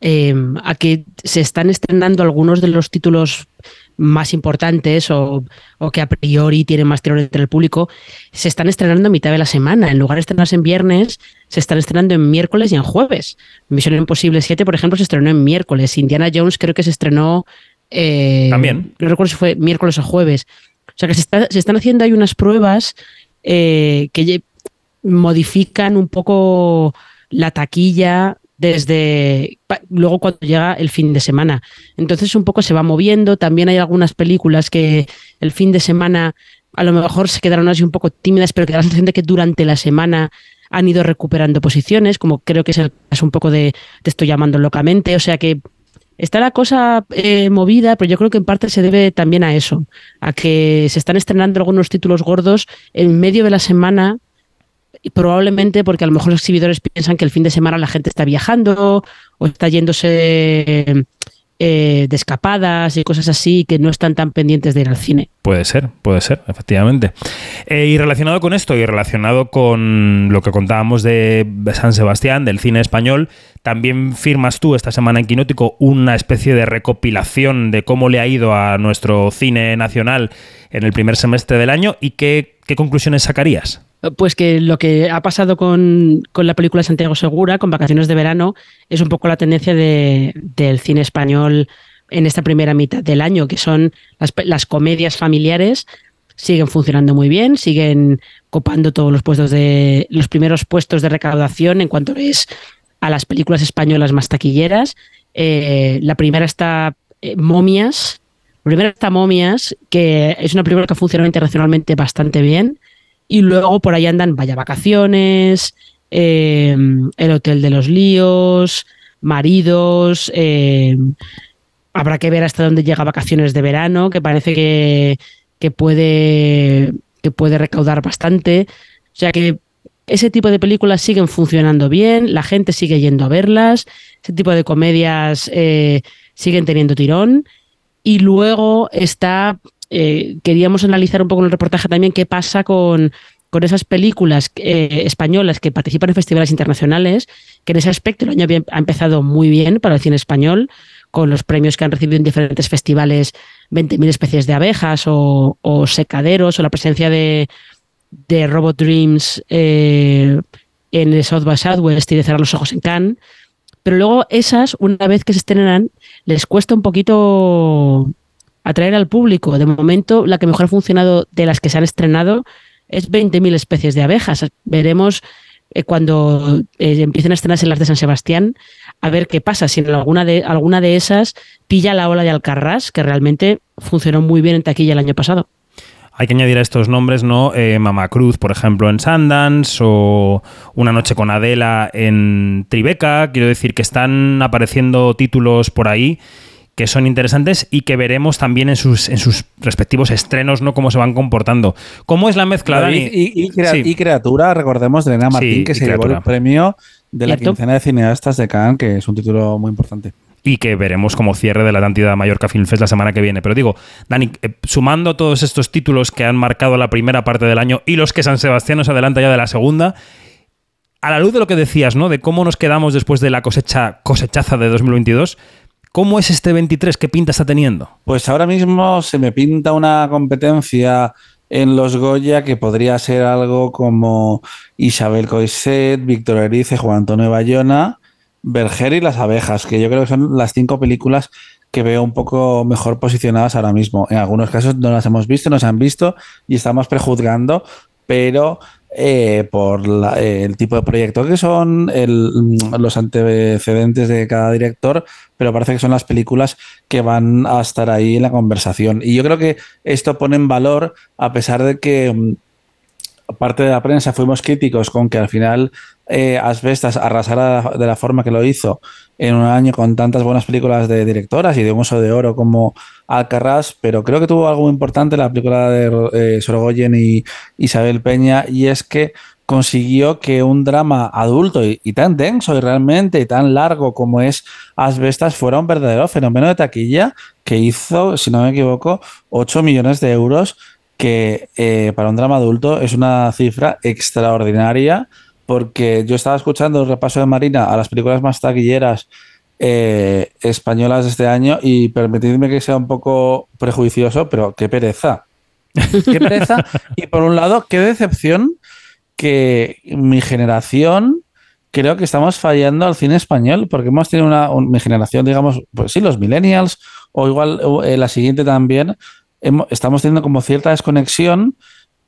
eh, a que se están estrenando algunos de los títulos más importantes o, o que a priori tienen más tirón entre el público, se están estrenando a mitad de la semana. En lugar de estrenarse en viernes, se están estrenando en miércoles y en jueves. Misión Imposible 7, por ejemplo, se estrenó en miércoles. Indiana Jones creo que se estrenó... eh, También. No recuerdo si fue miércoles o jueves. O sea que se, está- se están haciendo ahí unas pruebas eh, que modifican un poco la taquilla desde luego cuando llega el fin de semana. Entonces un poco se va moviendo. También hay algunas películas que el fin de semana a lo mejor se quedaron así un poco tímidas, pero que da la sensación de que durante la semana han ido recuperando posiciones, como creo que es el caso un poco de Te estoy llamando locamente. O sea que está la cosa eh, movida, pero yo creo que en parte se debe también a eso, a que se están estrenando algunos títulos gordos en medio de la semana y probablemente porque a lo mejor los exhibidores piensan que el fin de semana la gente está viajando o está yéndose eh, de escapadas y cosas así que no están tan pendientes de ir al cine. Puede ser, puede ser, efectivamente. Eh, y relacionado con esto y relacionado con lo que contábamos de San Sebastián, del cine español, también firmas tú esta semana en Quinótico una especie de recopilación de cómo le ha ido a nuestro cine nacional en el primer semestre del año y qué, qué conclusiones sacarías. Pues que lo que ha pasado con, con la película Santiago Segura, con Vacaciones de Verano, es un poco la tendencia de- del cine español en esta primera mitad del año, que son las comedias familiares, siguen funcionando muy bien, siguen copando todos los puestos de los primeros puestos de recaudación en cuanto es a las películas españolas más taquilleras. Eh, la primera está eh, Momias. La primera está Momias, que es una película que ha funcionado internacionalmente bastante bien. Y luego por ahí andan Vaya Vacaciones, eh, El Hotel de los Líos, Maridos. eh, habrá que ver hasta dónde llega Vacaciones de Verano, que parece que, que puede, que puede recaudar bastante. O sea que ese tipo de películas siguen funcionando bien, la gente sigue yendo a verlas, ese tipo de comedias eh, siguen teniendo tirón. Y luego está, eh, queríamos analizar un poco en el reportaje también qué pasa con, con esas películas eh, españolas que participan en festivales internacionales, que en ese aspecto el año ha empezado muy bien para el cine español, con los premios que han recibido en diferentes festivales, 20.000 especies de abejas o, o secaderos, o la presencia de, de Robot Dreams eh, en el South by Southwest y de cerrar los ojos en Cannes. Pero luego esas, una vez que se estrenan, les cuesta un poquito atraer al público. De momento, la que mejor ha funcionado de las que se han estrenado es 20.000 especies de abejas. Veremos eh, cuando eh, empiecen a estrenarse las de San Sebastián, a ver qué pasa, si en alguna de, alguna de esas pilla la ola de Alcarrás, que realmente funcionó muy bien en taquilla el año pasado. Hay que añadir a estos nombres, ¿no? Eh, Mama Cruz, por ejemplo, en Sundance, o Una noche con Adela en Tribeca. Quiero decir que están apareciendo títulos por ahí que son interesantes y que veremos también en sus, en sus respectivos estrenos, ¿no? Cómo se van comportando. ¿Cómo es la mezcla, Dani? Y, y, criatura, recordemos, de Elena Martín, que se llevó el premio de la quincena de cineastas de Cannes, que es un título muy importante y que veremos como cierre de la Atlántida Mallorca Film Fest la semana que viene. Pero digo, Dani, eh, sumando todos estos títulos que han marcado la primera parte del año y los que San Sebastián nos adelanta ya de la segunda, a la luz de lo que decías, ¿no? De cómo nos quedamos después de la cosecha cosechaza de 2022, ¿cómo es este 23? ¿Qué pinta está teniendo? Pues ahora mismo se me pinta una competencia en los Goya que podría ser algo como Isabel Coiset, Víctor Erice, Juan Antonio Bayona Berger y las abejas, que yo creo que son las cinco películas que veo un poco mejor posicionadas ahora mismo. En algunos casos no las hemos visto, no se han visto y estamos prejuzgando, pero eh, por el tipo de proyecto que son, los antecedentes de cada director, pero parece que son las películas que van a estar ahí en la conversación. Y yo creo que esto pone en valor, a pesar de que mm, parte de la prensa fuimos críticos con que al final eh, Asbestas arrasara de la forma que lo hizo en un año con tantas buenas películas de directoras y de un oso de oro como Alcarrás, pero creo que tuvo algo importante la película de eh, Sorogoyen y Isabel Peña y es que consiguió que un drama adulto y, tan denso y realmente y tan largo como es Asbestas fuera un verdadero fenómeno de taquilla que hizo, si no me equivoco, 8 millones de euros que eh, para un drama adulto es una cifra extraordinaria porque yo estaba escuchando el repaso de Marina a las películas más taquilleras eh, españolas de este año y permitidme que sea un poco prejuicioso, pero qué pereza. *laughs* Qué pereza. y por un lado, qué decepción que mi generación creo que estamos fallando al cine español porque hemos tenido una, mi generación, digamos, pues sí, los millennials o igual eh, la siguiente también, estamos teniendo como cierta desconexión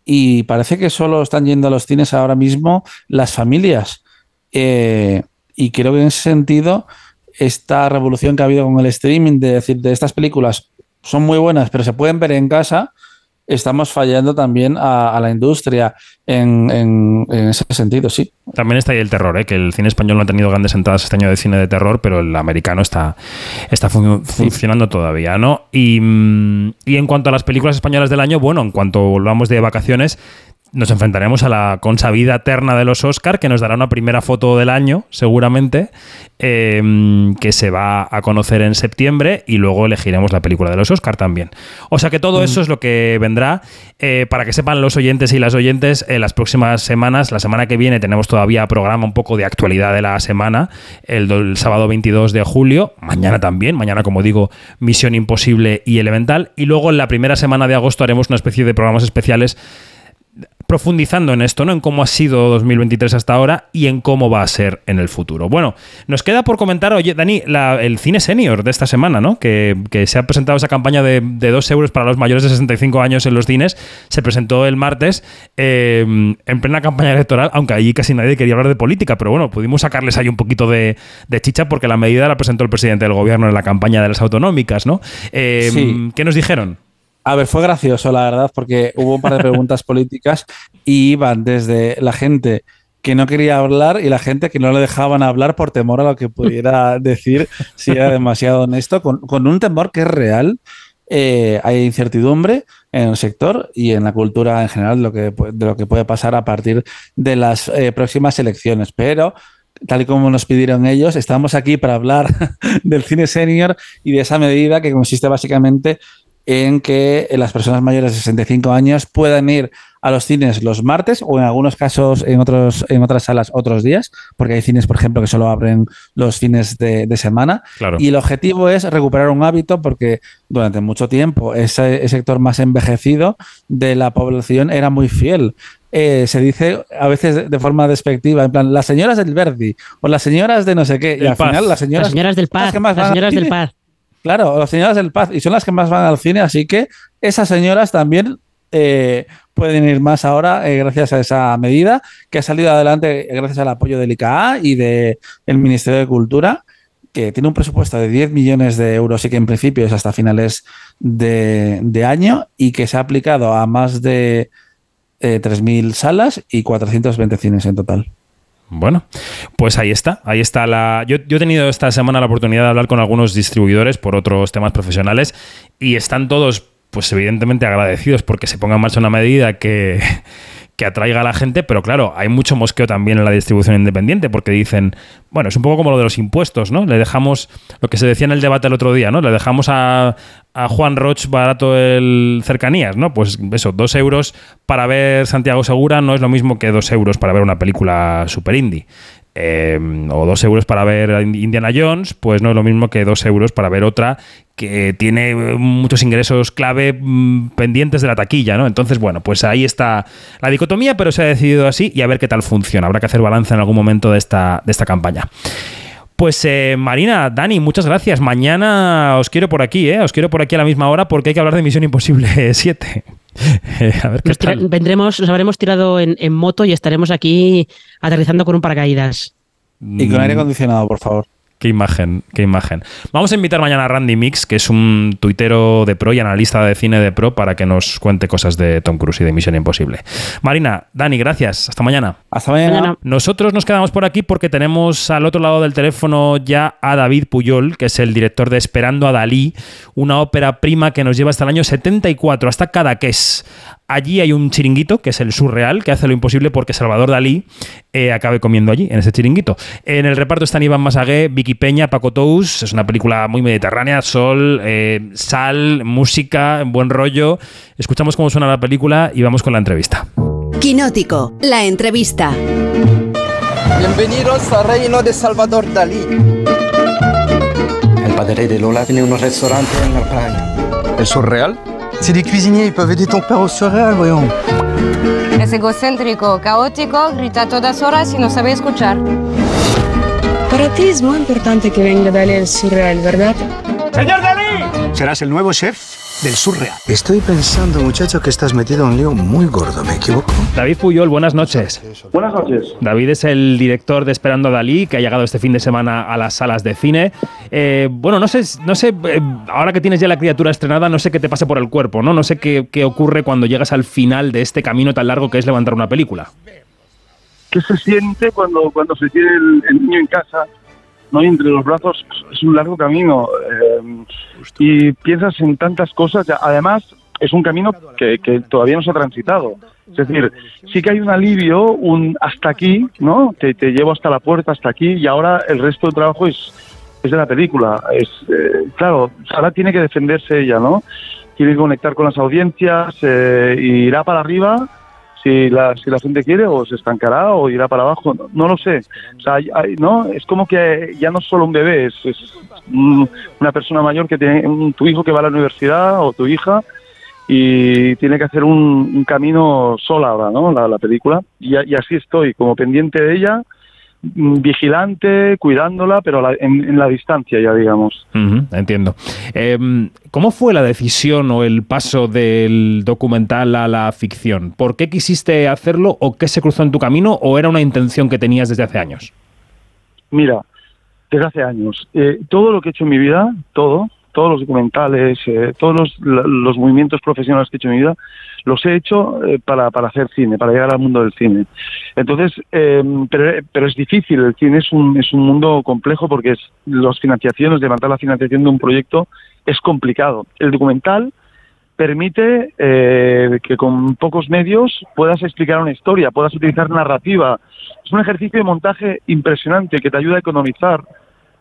y parece que solo están yendo a los cines ahora mismo las familias. Eh, y creo que en ese sentido, esta revolución que ha habido con el streaming, de decir, de estas películas son muy buenas, pero se pueden ver en casa, estamos fallando también a, la industria en, ese sentido, sí. También está ahí el terror, ¿eh? que el cine español no ha tenido grandes entradas este año de cine de terror, pero el americano está, está funcionando todavía, ¿no? Y, mm, y en cuanto a las películas españolas del año, bueno, en cuanto volvamos de vacaciones, nos enfrentaremos a la consabida eterna de los Oscar, que nos dará una primera foto del año, seguramente, em, que se va a conocer en septiembre y luego elegiremos la película de los Oscar también. O sea que todo eso es lo que vendrá. Eh, para que sepan los oyentes y las oyentes, en las próximas semanas, la semana que viene tenemos todavía programa un poco de actualidad de la semana, el, el sábado 22 de julio, mañana también, mañana como digo, Misión Imposible y Elemental, y luego en la primera semana de agosto haremos una especie de programas especiales profundizando en esto, ¿no? En cómo ha sido 2023 hasta ahora y en cómo va a ser en el futuro. Bueno, nos queda por comentar, oye, Dani, el cine senior de esta semana, ¿no? Que, se ha presentado esa campaña de, de 2 euros para los mayores de 65 años en los cines. Se presentó el martes eh, en plena campaña electoral, aunque allí casi nadie quería hablar de política, pero bueno, pudimos sacarles ahí un poquito de, chicha porque la medida la presentó el presidente del gobierno en la campaña de las autonómicas, ¿no? Eh, ¿Qué nos dijeron? A ver, fue gracioso, la verdad, porque hubo un par de preguntas *laughs* políticas y iban desde la gente que no quería hablar y la gente que no le dejaban hablar por temor a lo que pudiera *laughs* decir si era demasiado honesto, con, un temor que es real. Eh, hay incertidumbre en el sector y en la cultura en general de lo que, de lo que puede pasar a partir de las eh, próximas elecciones. Pero tal y como nos pidieron ellos, estamos aquí para hablar *laughs* del cine senior y de esa medida que consiste básicamente en que las personas mayores de 65 años puedan ir a los cines los martes o en algunos casos en, otros, en otras salas otros días, porque hay cines, por ejemplo, que solo abren los fines de, semana. Y el objetivo es recuperar un hábito porque durante mucho tiempo ese, sector más envejecido de la población era muy fiel. Eh, se dice a veces de forma despectiva, en plan, las señoras del Verdi o las señoras de no sé qué, y al final las señoras, las señoras del Paz, las señoras del Paz. Claro, las señoras del paz, y son las que más van al cine, así que esas señoras también eh, pueden ir más ahora eh, gracias a esa medida que ha salido adelante gracias al apoyo del ICA y del Ministerio de Cultura que tiene un presupuesto de 10 millones de euros y que en principio es hasta finales de, de año y que se ha aplicado a más de eh, 3.000 salas y 420 cines en total. Bueno, pues ahí está, ahí está la... Yo, he tenido esta semana la oportunidad de hablar con algunos distribuidores por otros temas profesionales y están todos, pues evidentemente agradecidos porque se ponga en marcha una medida que, que atraiga a la gente, pero claro, hay mucho mosqueo también en la distribución independiente, porque dicen, bueno, es un poco como lo de los impuestos, ¿no? Le dejamos, lo que se decía en el debate el otro día, ¿no? Le dejamos a, Juan Roch barato el cercanías, ¿no? Pues eso, dos euros para ver Santiago Segura no es lo mismo que dos euros para ver una película super indie. Eh, o dos euros para ver Indiana Jones, pues no es lo mismo que dos euros para ver otra que tiene muchos ingresos clave mmm, pendientes de la taquilla, ¿no? Entonces, bueno, pues ahí está la dicotomía, pero se ha decidido así y a ver qué tal funciona. Habrá que hacer balance en algún momento de esta, de esta campaña. Pues eh, Marina, Dani, muchas gracias. Mañana os quiero por aquí, ¿eh? Os quiero por aquí a la misma hora porque hay que hablar de Misión Imposible *laughs* 7. *laughs* a ver qué nos tal. vendremos, nos habremos tirado en, en, moto y estaremos aquí aterrizando con un paracaídas. Y con aire acondicionado, por favor. Qué imagen, qué imagen. Vamos a invitar mañana a Randy Mix, que es un tuitero de pro y analista de cine de pro, para que nos cuente cosas de Tom Cruise y de Misión Imposible. Marina, Dani, gracias. Hasta mañana. Hasta mañana. Nosotros nos quedamos por aquí porque tenemos al otro lado del teléfono ya a David Puyol, que es el director de Esperando a Dalí, una ópera prima que nos lleva hasta el año 74, hasta Cadaqués. Allí hay un chiringuito, que es el surreal, que hace lo imposible porque Salvador Dalí eh, acabe comiendo allí, en ese chiringuito. En el reparto están Iván Masagué, Vicky Peña, Paco Tous. Es una película muy mediterránea, sol, eh, sal, música, buen rollo. Escuchamos cómo suena la película y vamos con la entrevista. Quinótico, la entrevista. Bienvenidos al reino de Salvador Dalí. El padre de Lola tiene unos restaurantes en la playa. ¿El surreal? C'est des cuisiniers, ils peuvent aider ton père au surréal, voyons. Es egocéntrico, caótico, grita a todas horas y no sabe escuchar. Para ti es muy importante que venga Dalí el surreal, ¿verdad? ¡Señor Dalí! Serás el nuevo chef del surreal. Estoy pensando, muchacho, que estás metido en un lío muy gordo, ¿me equivoco? David Puyol, buenas noches. Buenas noches. David es el director de Esperando a Dalí, que ha llegado este fin de semana a las salas de cine. Eh, bueno, no sé, no sé, eh, ahora que tienes ya la criatura estrenada, no sé qué te pase por el cuerpo, ¿no? No sé qué, qué ocurre cuando llegas al final de este camino tan largo que es levantar una película. ¿Qué se siente cuando, cuando se tiene el, el niño en casa? ¿No? Y entre los brazos es un largo camino eh, y piensas en tantas cosas. Además, es un camino que, que, todavía no se ha transitado. Es decir, sí que hay un alivio, un hasta aquí, ¿no? Te, te llevo hasta la puerta, hasta aquí, y ahora el resto del trabajo es, es de la película. Es eh, Claro, ahora tiene que defenderse ella, ¿no? Tiene que conectar con las audiencias, eh, irá para arriba si la, si la gente quiere o se estancará o irá para abajo, no, no lo sé. O sea, no, es como que ya no es solo un bebé, es, es un, una persona mayor que tiene tu hijo que va a la universidad o tu hija y tiene que hacer un, camino sola ahora, ¿no? La, la película. Y, así estoy, como pendiente de ella, vigilante, cuidándola, pero la, en, en, la distancia ya, digamos. Uh -huh, entiendo. Eh, ¿Cómo fue la decisión o el paso del documental a la ficción? ¿Por qué quisiste hacerlo o qué se cruzó en tu camino o era una intención que tenías desde hace años? Mira, desde hace años. Eh, todo lo que he hecho en mi vida, todo, todos los documentales, eh, todos los, los, movimientos profesionales que he hecho en mi vida, los he hecho eh, para, para, hacer cine, para llegar al mundo del cine. Entonces, eh, pero, pero, es difícil, el cine es un, es un mundo complejo porque es las financiaciones, levantar la financiación de un proyecto es complicado. El documental permite eh, que con pocos medios puedas explicar una historia, puedas utilizar narrativa. Es un ejercicio de montaje impresionante que te ayuda a economizar,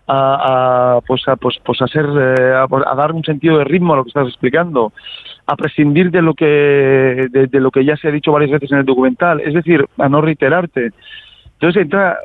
a, pues a, pues, pues a, ser, eh, a, dar un sentido de ritmo a lo que estás explicando, a prescindir de lo que de, de, lo que ya se ha dicho varias veces en el documental, es decir, a no reiterarte. Entonces entra,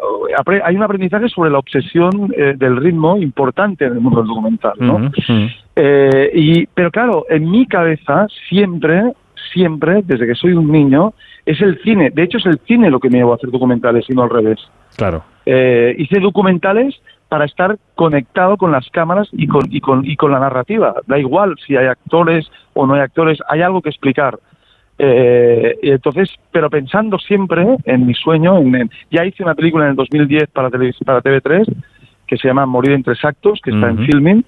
hay un aprendizaje sobre la obsesión eh, del ritmo importante en el mundo del documental, ¿no? Uh -huh. eh, y, pero claro, en mi cabeza siempre, siempre, desde que soy un niño, es el cine. De hecho, es el cine lo que me llevó a hacer documentales y no al revés. Claro. Eh, hice documentales para estar conectado con las cámaras y con, y, con, y con la narrativa. Da igual si hay actores o no hay actores, hay algo que explicar. Eh, y entonces, pero pensando siempre en mi sueño, en, en- ya hice una película en el 2010 para, para TV3 que se llama Morir entre actos, que está en filming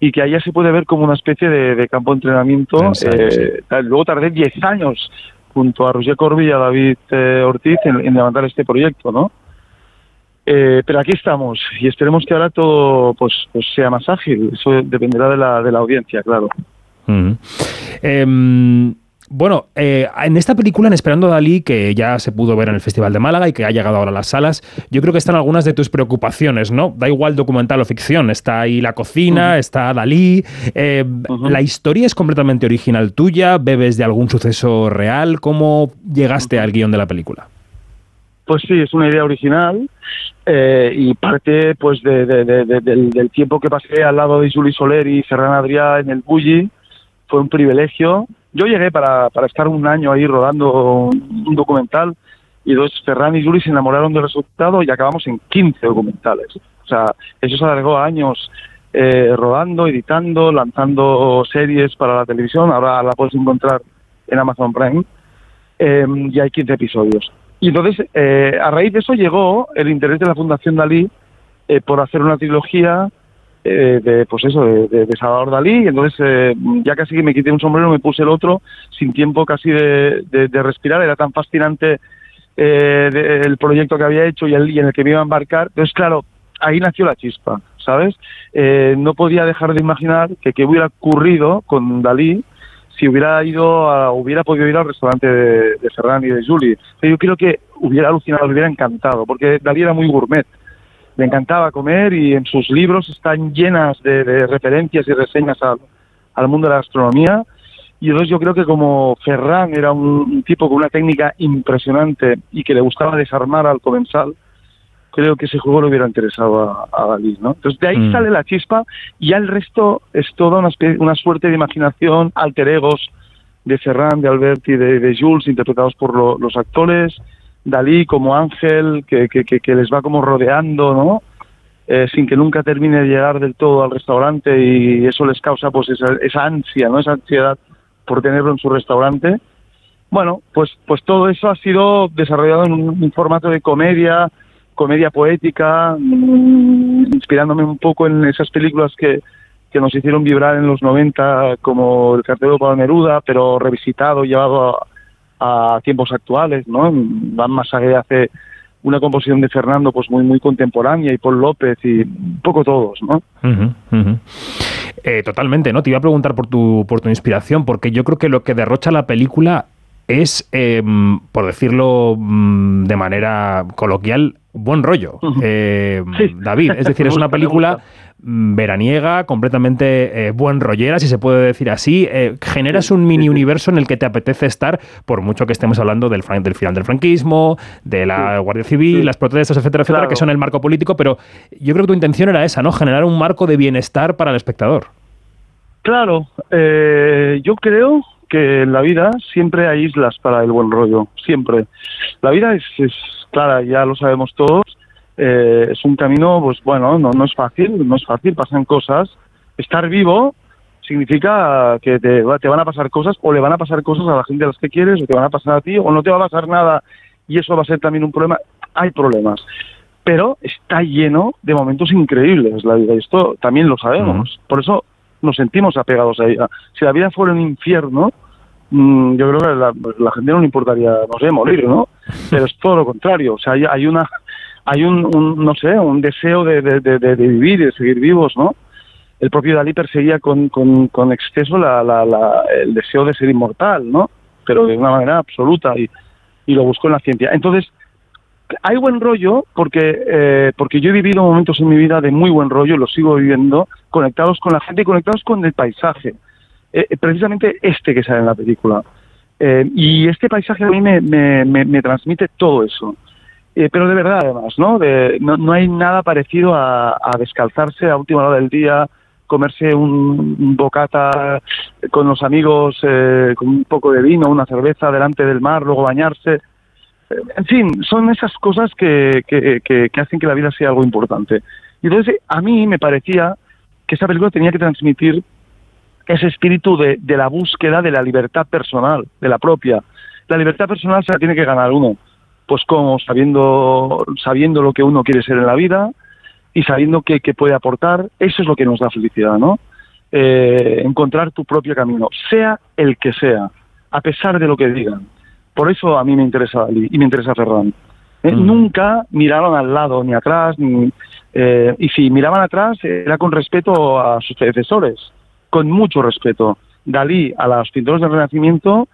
y que ya se puede ver como una especie de, de campo de entrenamiento. Ensayo, Eh, Luego tardé 10 años junto a Roger Corby y a David eh, Ortiz en, en levantar este proyecto, ¿no? Eh, pero aquí estamos y esperemos que ahora todo pues, pues sea más ágil. Eso dependerá de la, de la audiencia, claro. Em, bueno, eh, en esta película, en Esperando a Dalí, que ya se pudo ver en el Festival de Málaga y que ha llegado ahora a las salas, yo creo que están algunas de tus preocupaciones, ¿no? Da igual documental o ficción, está ahí la cocina, está Dalí. eh, ¿La historia es completamente original tuya? ¿Bebes de algún suceso real? ¿Cómo llegaste al guion de la película? Pues sí, es una idea original eh, y parte pues de, de- de- de- del, del tiempo que pasé al lado de Juli Soler y Ferran Adrià en el Bulli. Fue un privilegio. Yo llegué para, para estar un año ahí rodando un, documental y dos Ferran y Juli se enamoraron del resultado y acabamos en 15 documentales. O sea, eso se alargó años eh, rodando, editando, lanzando series para la televisión. Ahora la puedes encontrar en Amazon Prime eh, y hay 15 episodios. Y entonces, eh, a raíz de eso llegó el interés de la Fundación Dalí eh, por hacer una trilogía eh, de, pues eso, de, Salvador Dalí. Y entonces, eh, ya casi que me quité un sombrero, me puse el otro, sin tiempo casi de, de- respirar. Era tan fascinante eh, el proyecto que había hecho y, el, y en el que me iba a embarcar. Entonces, claro, ahí nació la chispa, ¿sabes? Eh, no podía dejar de imaginar que qué hubiera ocurrido con Dalí si hubiera ido a- hubiera podido ir al restaurante de, Ferran y de Juli. Pero yo creo que hubiera alucinado, hubiera encantado, porque Dalí era muy gourmet. Le encantaba comer y en sus libros están llenas de, de referencias y reseñas al, al mundo de la gastronomía. Y entonces yo creo que como Ferran era un, un tipo con una técnica impresionante y que le gustaba desarmar al comensal, creo que ese juego le hubiera interesado a, a Dalí, ¿no? Entonces de ahí Mm. sale la chispa y ya el resto es toda una, una suerte de imaginación, alter egos de Ferran, de Alberti, de, de Jules, interpretados por lo- los actores, Dalí como ángel que, que, les va como rodeando, ¿no? Eh, sin que nunca termine de llegar del todo al restaurante y eso les causa pues esa, esa ansia, ¿no? Esa ansiedad por tenerlo en su restaurante. Bueno, pues, pues todo eso ha sido desarrollado en un, formato de comedia, comedia poética, inspirándome un poco en esas películas que, que nos hicieron vibrar en los 90, como El cartero para Neruda, pero revisitado, llevado a, a tiempos actuales, ¿no? Van más allá hace una composición de Fernando pues muy muy contemporánea y Paul López y un poco todos, ¿no? Eh, totalmente, ¿no? Te iba a preguntar por tu, por tu inspiración, porque yo creo que lo que derrocha la película es, eh, por decirlo mm, de manera coloquial, buen rollo. Eh, David, es decir, es *laughs* una película veraniega, completamente eh, buen rollera, si se puede decir así. Eh, generas un mini universo en el que te apetece estar, por mucho que estemos hablando del, fran- del final del franquismo, de la Guardia Civil, las protestas, etcétera, etcétera, Claro. que son el marco político, pero yo creo que tu intención era esa, ¿no? Generar un marco de bienestar para el espectador. Claro, eh, yo creo que en la vida siempre hay islas para el buen rollo, siempre. La vida es, es clara, ya lo sabemos todos, eh, es un camino, pues bueno, no, no es fácil, no es fácil, pasan cosas. Estar vivo significa que te, te van a pasar cosas o le van a pasar cosas a la gente a las que quieres o te van a pasar a ti o no te va a pasar nada y eso va a ser también un problema. Hay problemas, pero está lleno de momentos increíbles la vida y esto también lo sabemos. Por eso nos sentimos apegados a ella. Si la vida fuera un infierno, mm, yo creo que la, la gente no le importaría, no sé, morir, ¿no? *laughs* Pero es todo lo contrario. O sea, hay, hay una, hay un, un, no sé, un deseo de, de, de, vivir y de seguir vivos, ¿no? El propio Dalí perseguía con, con, con exceso la, la, la, el deseo de ser inmortal, ¿no? Pero de una manera absoluta y, y lo buscó en la ciencia. Entonces, hay buen rollo porque eh, porque yo he vivido momentos en mi vida de muy buen rollo, lo sigo viviendo, conectados con la gente y conectados con el paisaje. Eh, eh, precisamente este que sale en la película. Eh, y este paisaje a mí me, me, me, me transmite todo eso. Eh, pero de verdad, además, ¿no? De, no, no hay nada parecido a, a descalzarse a última hora del día, comerse un, bocata con los amigos, eh, con un poco de vino, una cerveza delante del mar, luego bañarse. Eh, En fin, son esas cosas que, que, que, que hacen que la vida sea algo importante. Y entonces, a mí me parecía que esa película tenía que transmitir ese espíritu de, de la búsqueda de la libertad personal, de la propia. La libertad personal se la tiene que ganar uno. Pues como sabiendo, sabiendo lo que uno quiere ser en la vida y sabiendo qué, qué puede aportar, eso es lo que nos da felicidad, ¿no? Eh, encontrar tu propio camino, sea el que sea, a pesar de lo que digan. Por eso a mí me interesa Dalí y me interesa Ferran. Eh, Nunca miraron al lado ni atrás, ni, eh, y si miraban atrás era con respeto a sus predecesores, con mucho respeto. Dalí a los pintores del Renacimiento,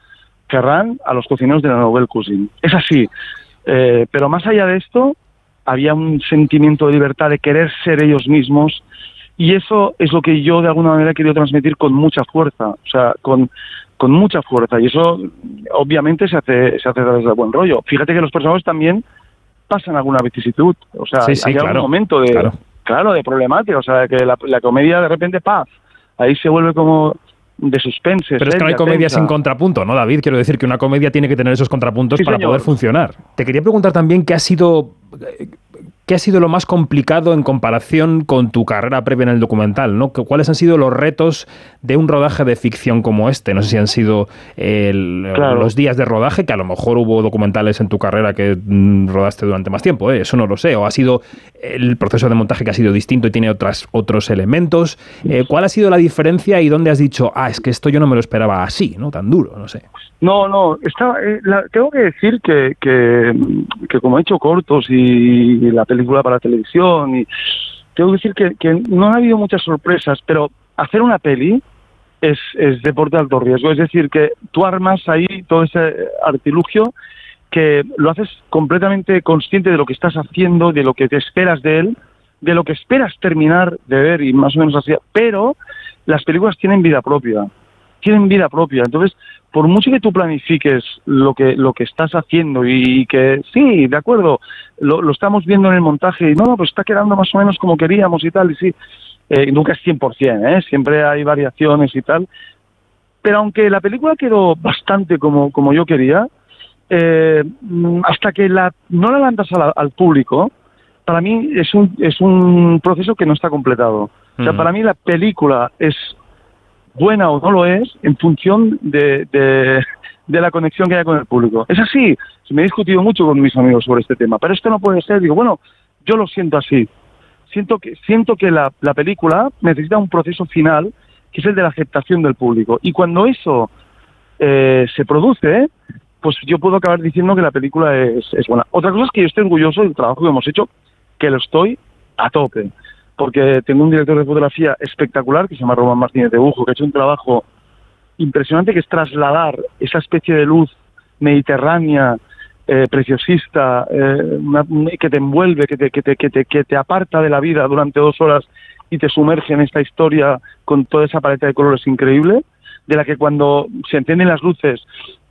Ferran a los cocineros de la Nouvelle Cuisine. Es así. Eh, pero más allá de esto, había un sentimiento de libertad, de querer ser ellos mismos, y eso es lo que yo de alguna manera he querido transmitir con mucha fuerza, o sea, con, con mucha fuerza, y eso obviamente se hace, se hace a través del buen rollo. Fíjate que los personajes también pasan alguna vicisitud, o sea, Sí, sí, hay claro, algún momento de, claro. claro. de problemática, o sea, que la, la comedia de repente, paz, ahí se vuelve como de suspense. Pero es que no hay comedia tensa. sin contrapunto, ¿no, David? Quiero decir que una comedia tiene que tener esos contrapuntos Sí, para señor. poder funcionar. Te quería preguntar también qué ha sido. ¿Qué ha sido lo más complicado en comparación con tu carrera previa en el documental? ¿no? ¿Cu- ¿Cuáles han sido los retos de un rodaje de ficción como este? No sé si han sido el- Claro. los días de rodaje, que a lo mejor hubo documentales en tu carrera que mm, rodaste durante más tiempo, ¿eh? eso no lo sé. O ha sido el proceso de montaje que ha sido distinto y tiene otras, otros elementos. Eh, ¿Cuál ha sido la diferencia y dónde has dicho, ah, es que esto yo no me lo esperaba así, ¿no? tan duro? No sé. No, no, está, eh, la- tengo que decir que, que, que como he hecho cortos y la película para televisión, y tengo que decir que, que no ha habido muchas sorpresas, pero hacer una peli es, es deporte de alto riesgo, es decir, que tú armas ahí todo ese artilugio que lo haces completamente consciente de lo que estás haciendo, de lo que te esperas de él, de lo que esperas terminar de ver y más o menos así, pero las películas tienen vida propia tienen vida propia. Entonces, por mucho que tú planifiques lo que lo que estás haciendo y que sí, de acuerdo, lo, lo estamos viendo en el montaje y no, no, pues está quedando más o menos como queríamos y tal, y sí, eh, nunca es 100%, ¿eh? siempre hay variaciones y tal. Pero aunque la película quedó bastante como, como yo quería, eh, hasta que la, no la lanzas a la- al público, para mí es un, es un proceso que no está completado. O sea, Mm. para mí la película es buena o no lo es en función de, de, la conexión que haya con el público. Es así. Me he discutido mucho con mis amigos sobre este tema, pero esto no puede ser. Digo, bueno, yo lo siento así. Siento que, siento que la, la película necesita un proceso final que es el de la aceptación del público. Y cuando eso eh, se produce, pues yo puedo acabar diciendo que la película es, es buena. Otra cosa es que yo estoy orgulloso del trabajo que hemos hecho, que lo estoy a tope, porque tengo un director de fotografía espectacular que se llama Román Martínez de Bujo, que ha hecho un trabajo impresionante que es trasladar esa especie de luz mediterránea, eh, preciosista, eh, una- que te envuelve, que te, que, te, que, te, que te aparta de la vida durante dos horas y te sumerge en esta historia con toda esa paleta de colores increíble, de la que cuando se encienden las luces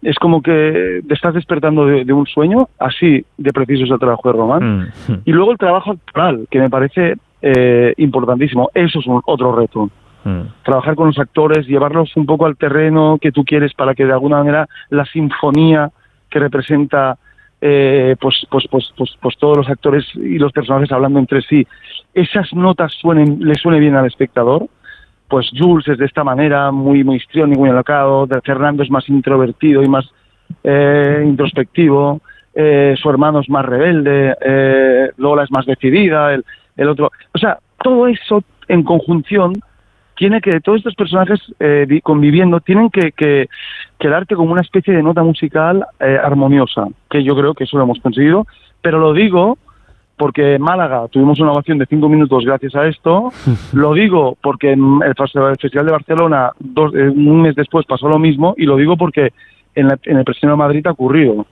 es como que te estás despertando de, de un sueño, así de preciso es el trabajo de Román. Mm. Y luego el trabajo actoral, que me parece eh, importantísimo. Eso es un, otro reto. Mm. Trabajar con los actores, llevarlos un poco al terreno que tú quieres para que de alguna manera la sinfonía que representa eh, pues, pues, pues, pues, pues todos los actores y los personajes hablando entre sí, esas notas suenen, le suene bien al espectador. Pues Jules es de esta manera, muy, muy histriónico, muy alocado. Fernando es más introvertido y más eh, introspectivo. eh, su hermano es más rebelde. eh, Lola es más decidida. El, el otro. O sea, todo eso en conjunción tiene que, todos estos personajes eh, vi- conviviendo, tienen que, que, que darte como una especie de nota musical eh, armoniosa, que yo creo que eso lo hemos conseguido, pero lo digo porque en Málaga tuvimos una ovación de cinco minutos gracias a esto, *laughs* lo digo porque en el Festival de Barcelona dos- eh, un mes después pasó lo mismo y lo digo porque en, la- en el Presidente de Madrid ha ocurrido.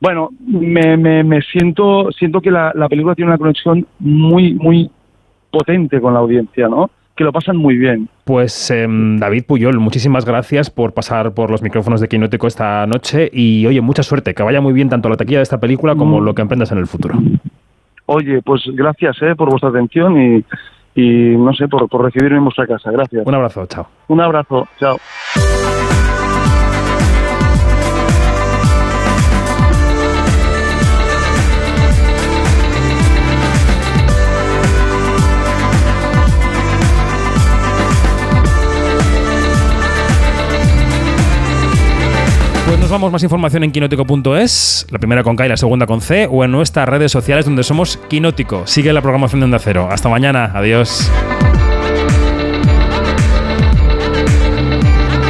Bueno, me, me, me siento, siento que la, la película tiene una conexión muy, muy potente con la audiencia, ¿no? Que lo pasan muy bien. Pues em, David Puyol, muchísimas gracias por pasar por los micrófonos de Quinótico esta noche y oye, mucha suerte, que vaya muy bien tanto la taquilla de esta película como Mm. lo que emprendas en el futuro. Oye, pues gracias eh, por vuestra atención y, y no sé, por, por recibirme en vuestra casa. Gracias. Un abrazo, chao. Un abrazo, chao. Nos vamos. Más información en quinótico.es, la primera con K y la segunda con C, o en nuestras redes sociales donde somos Quinótico. Sigue la programación de Onda Cero. Hasta mañana. Adiós.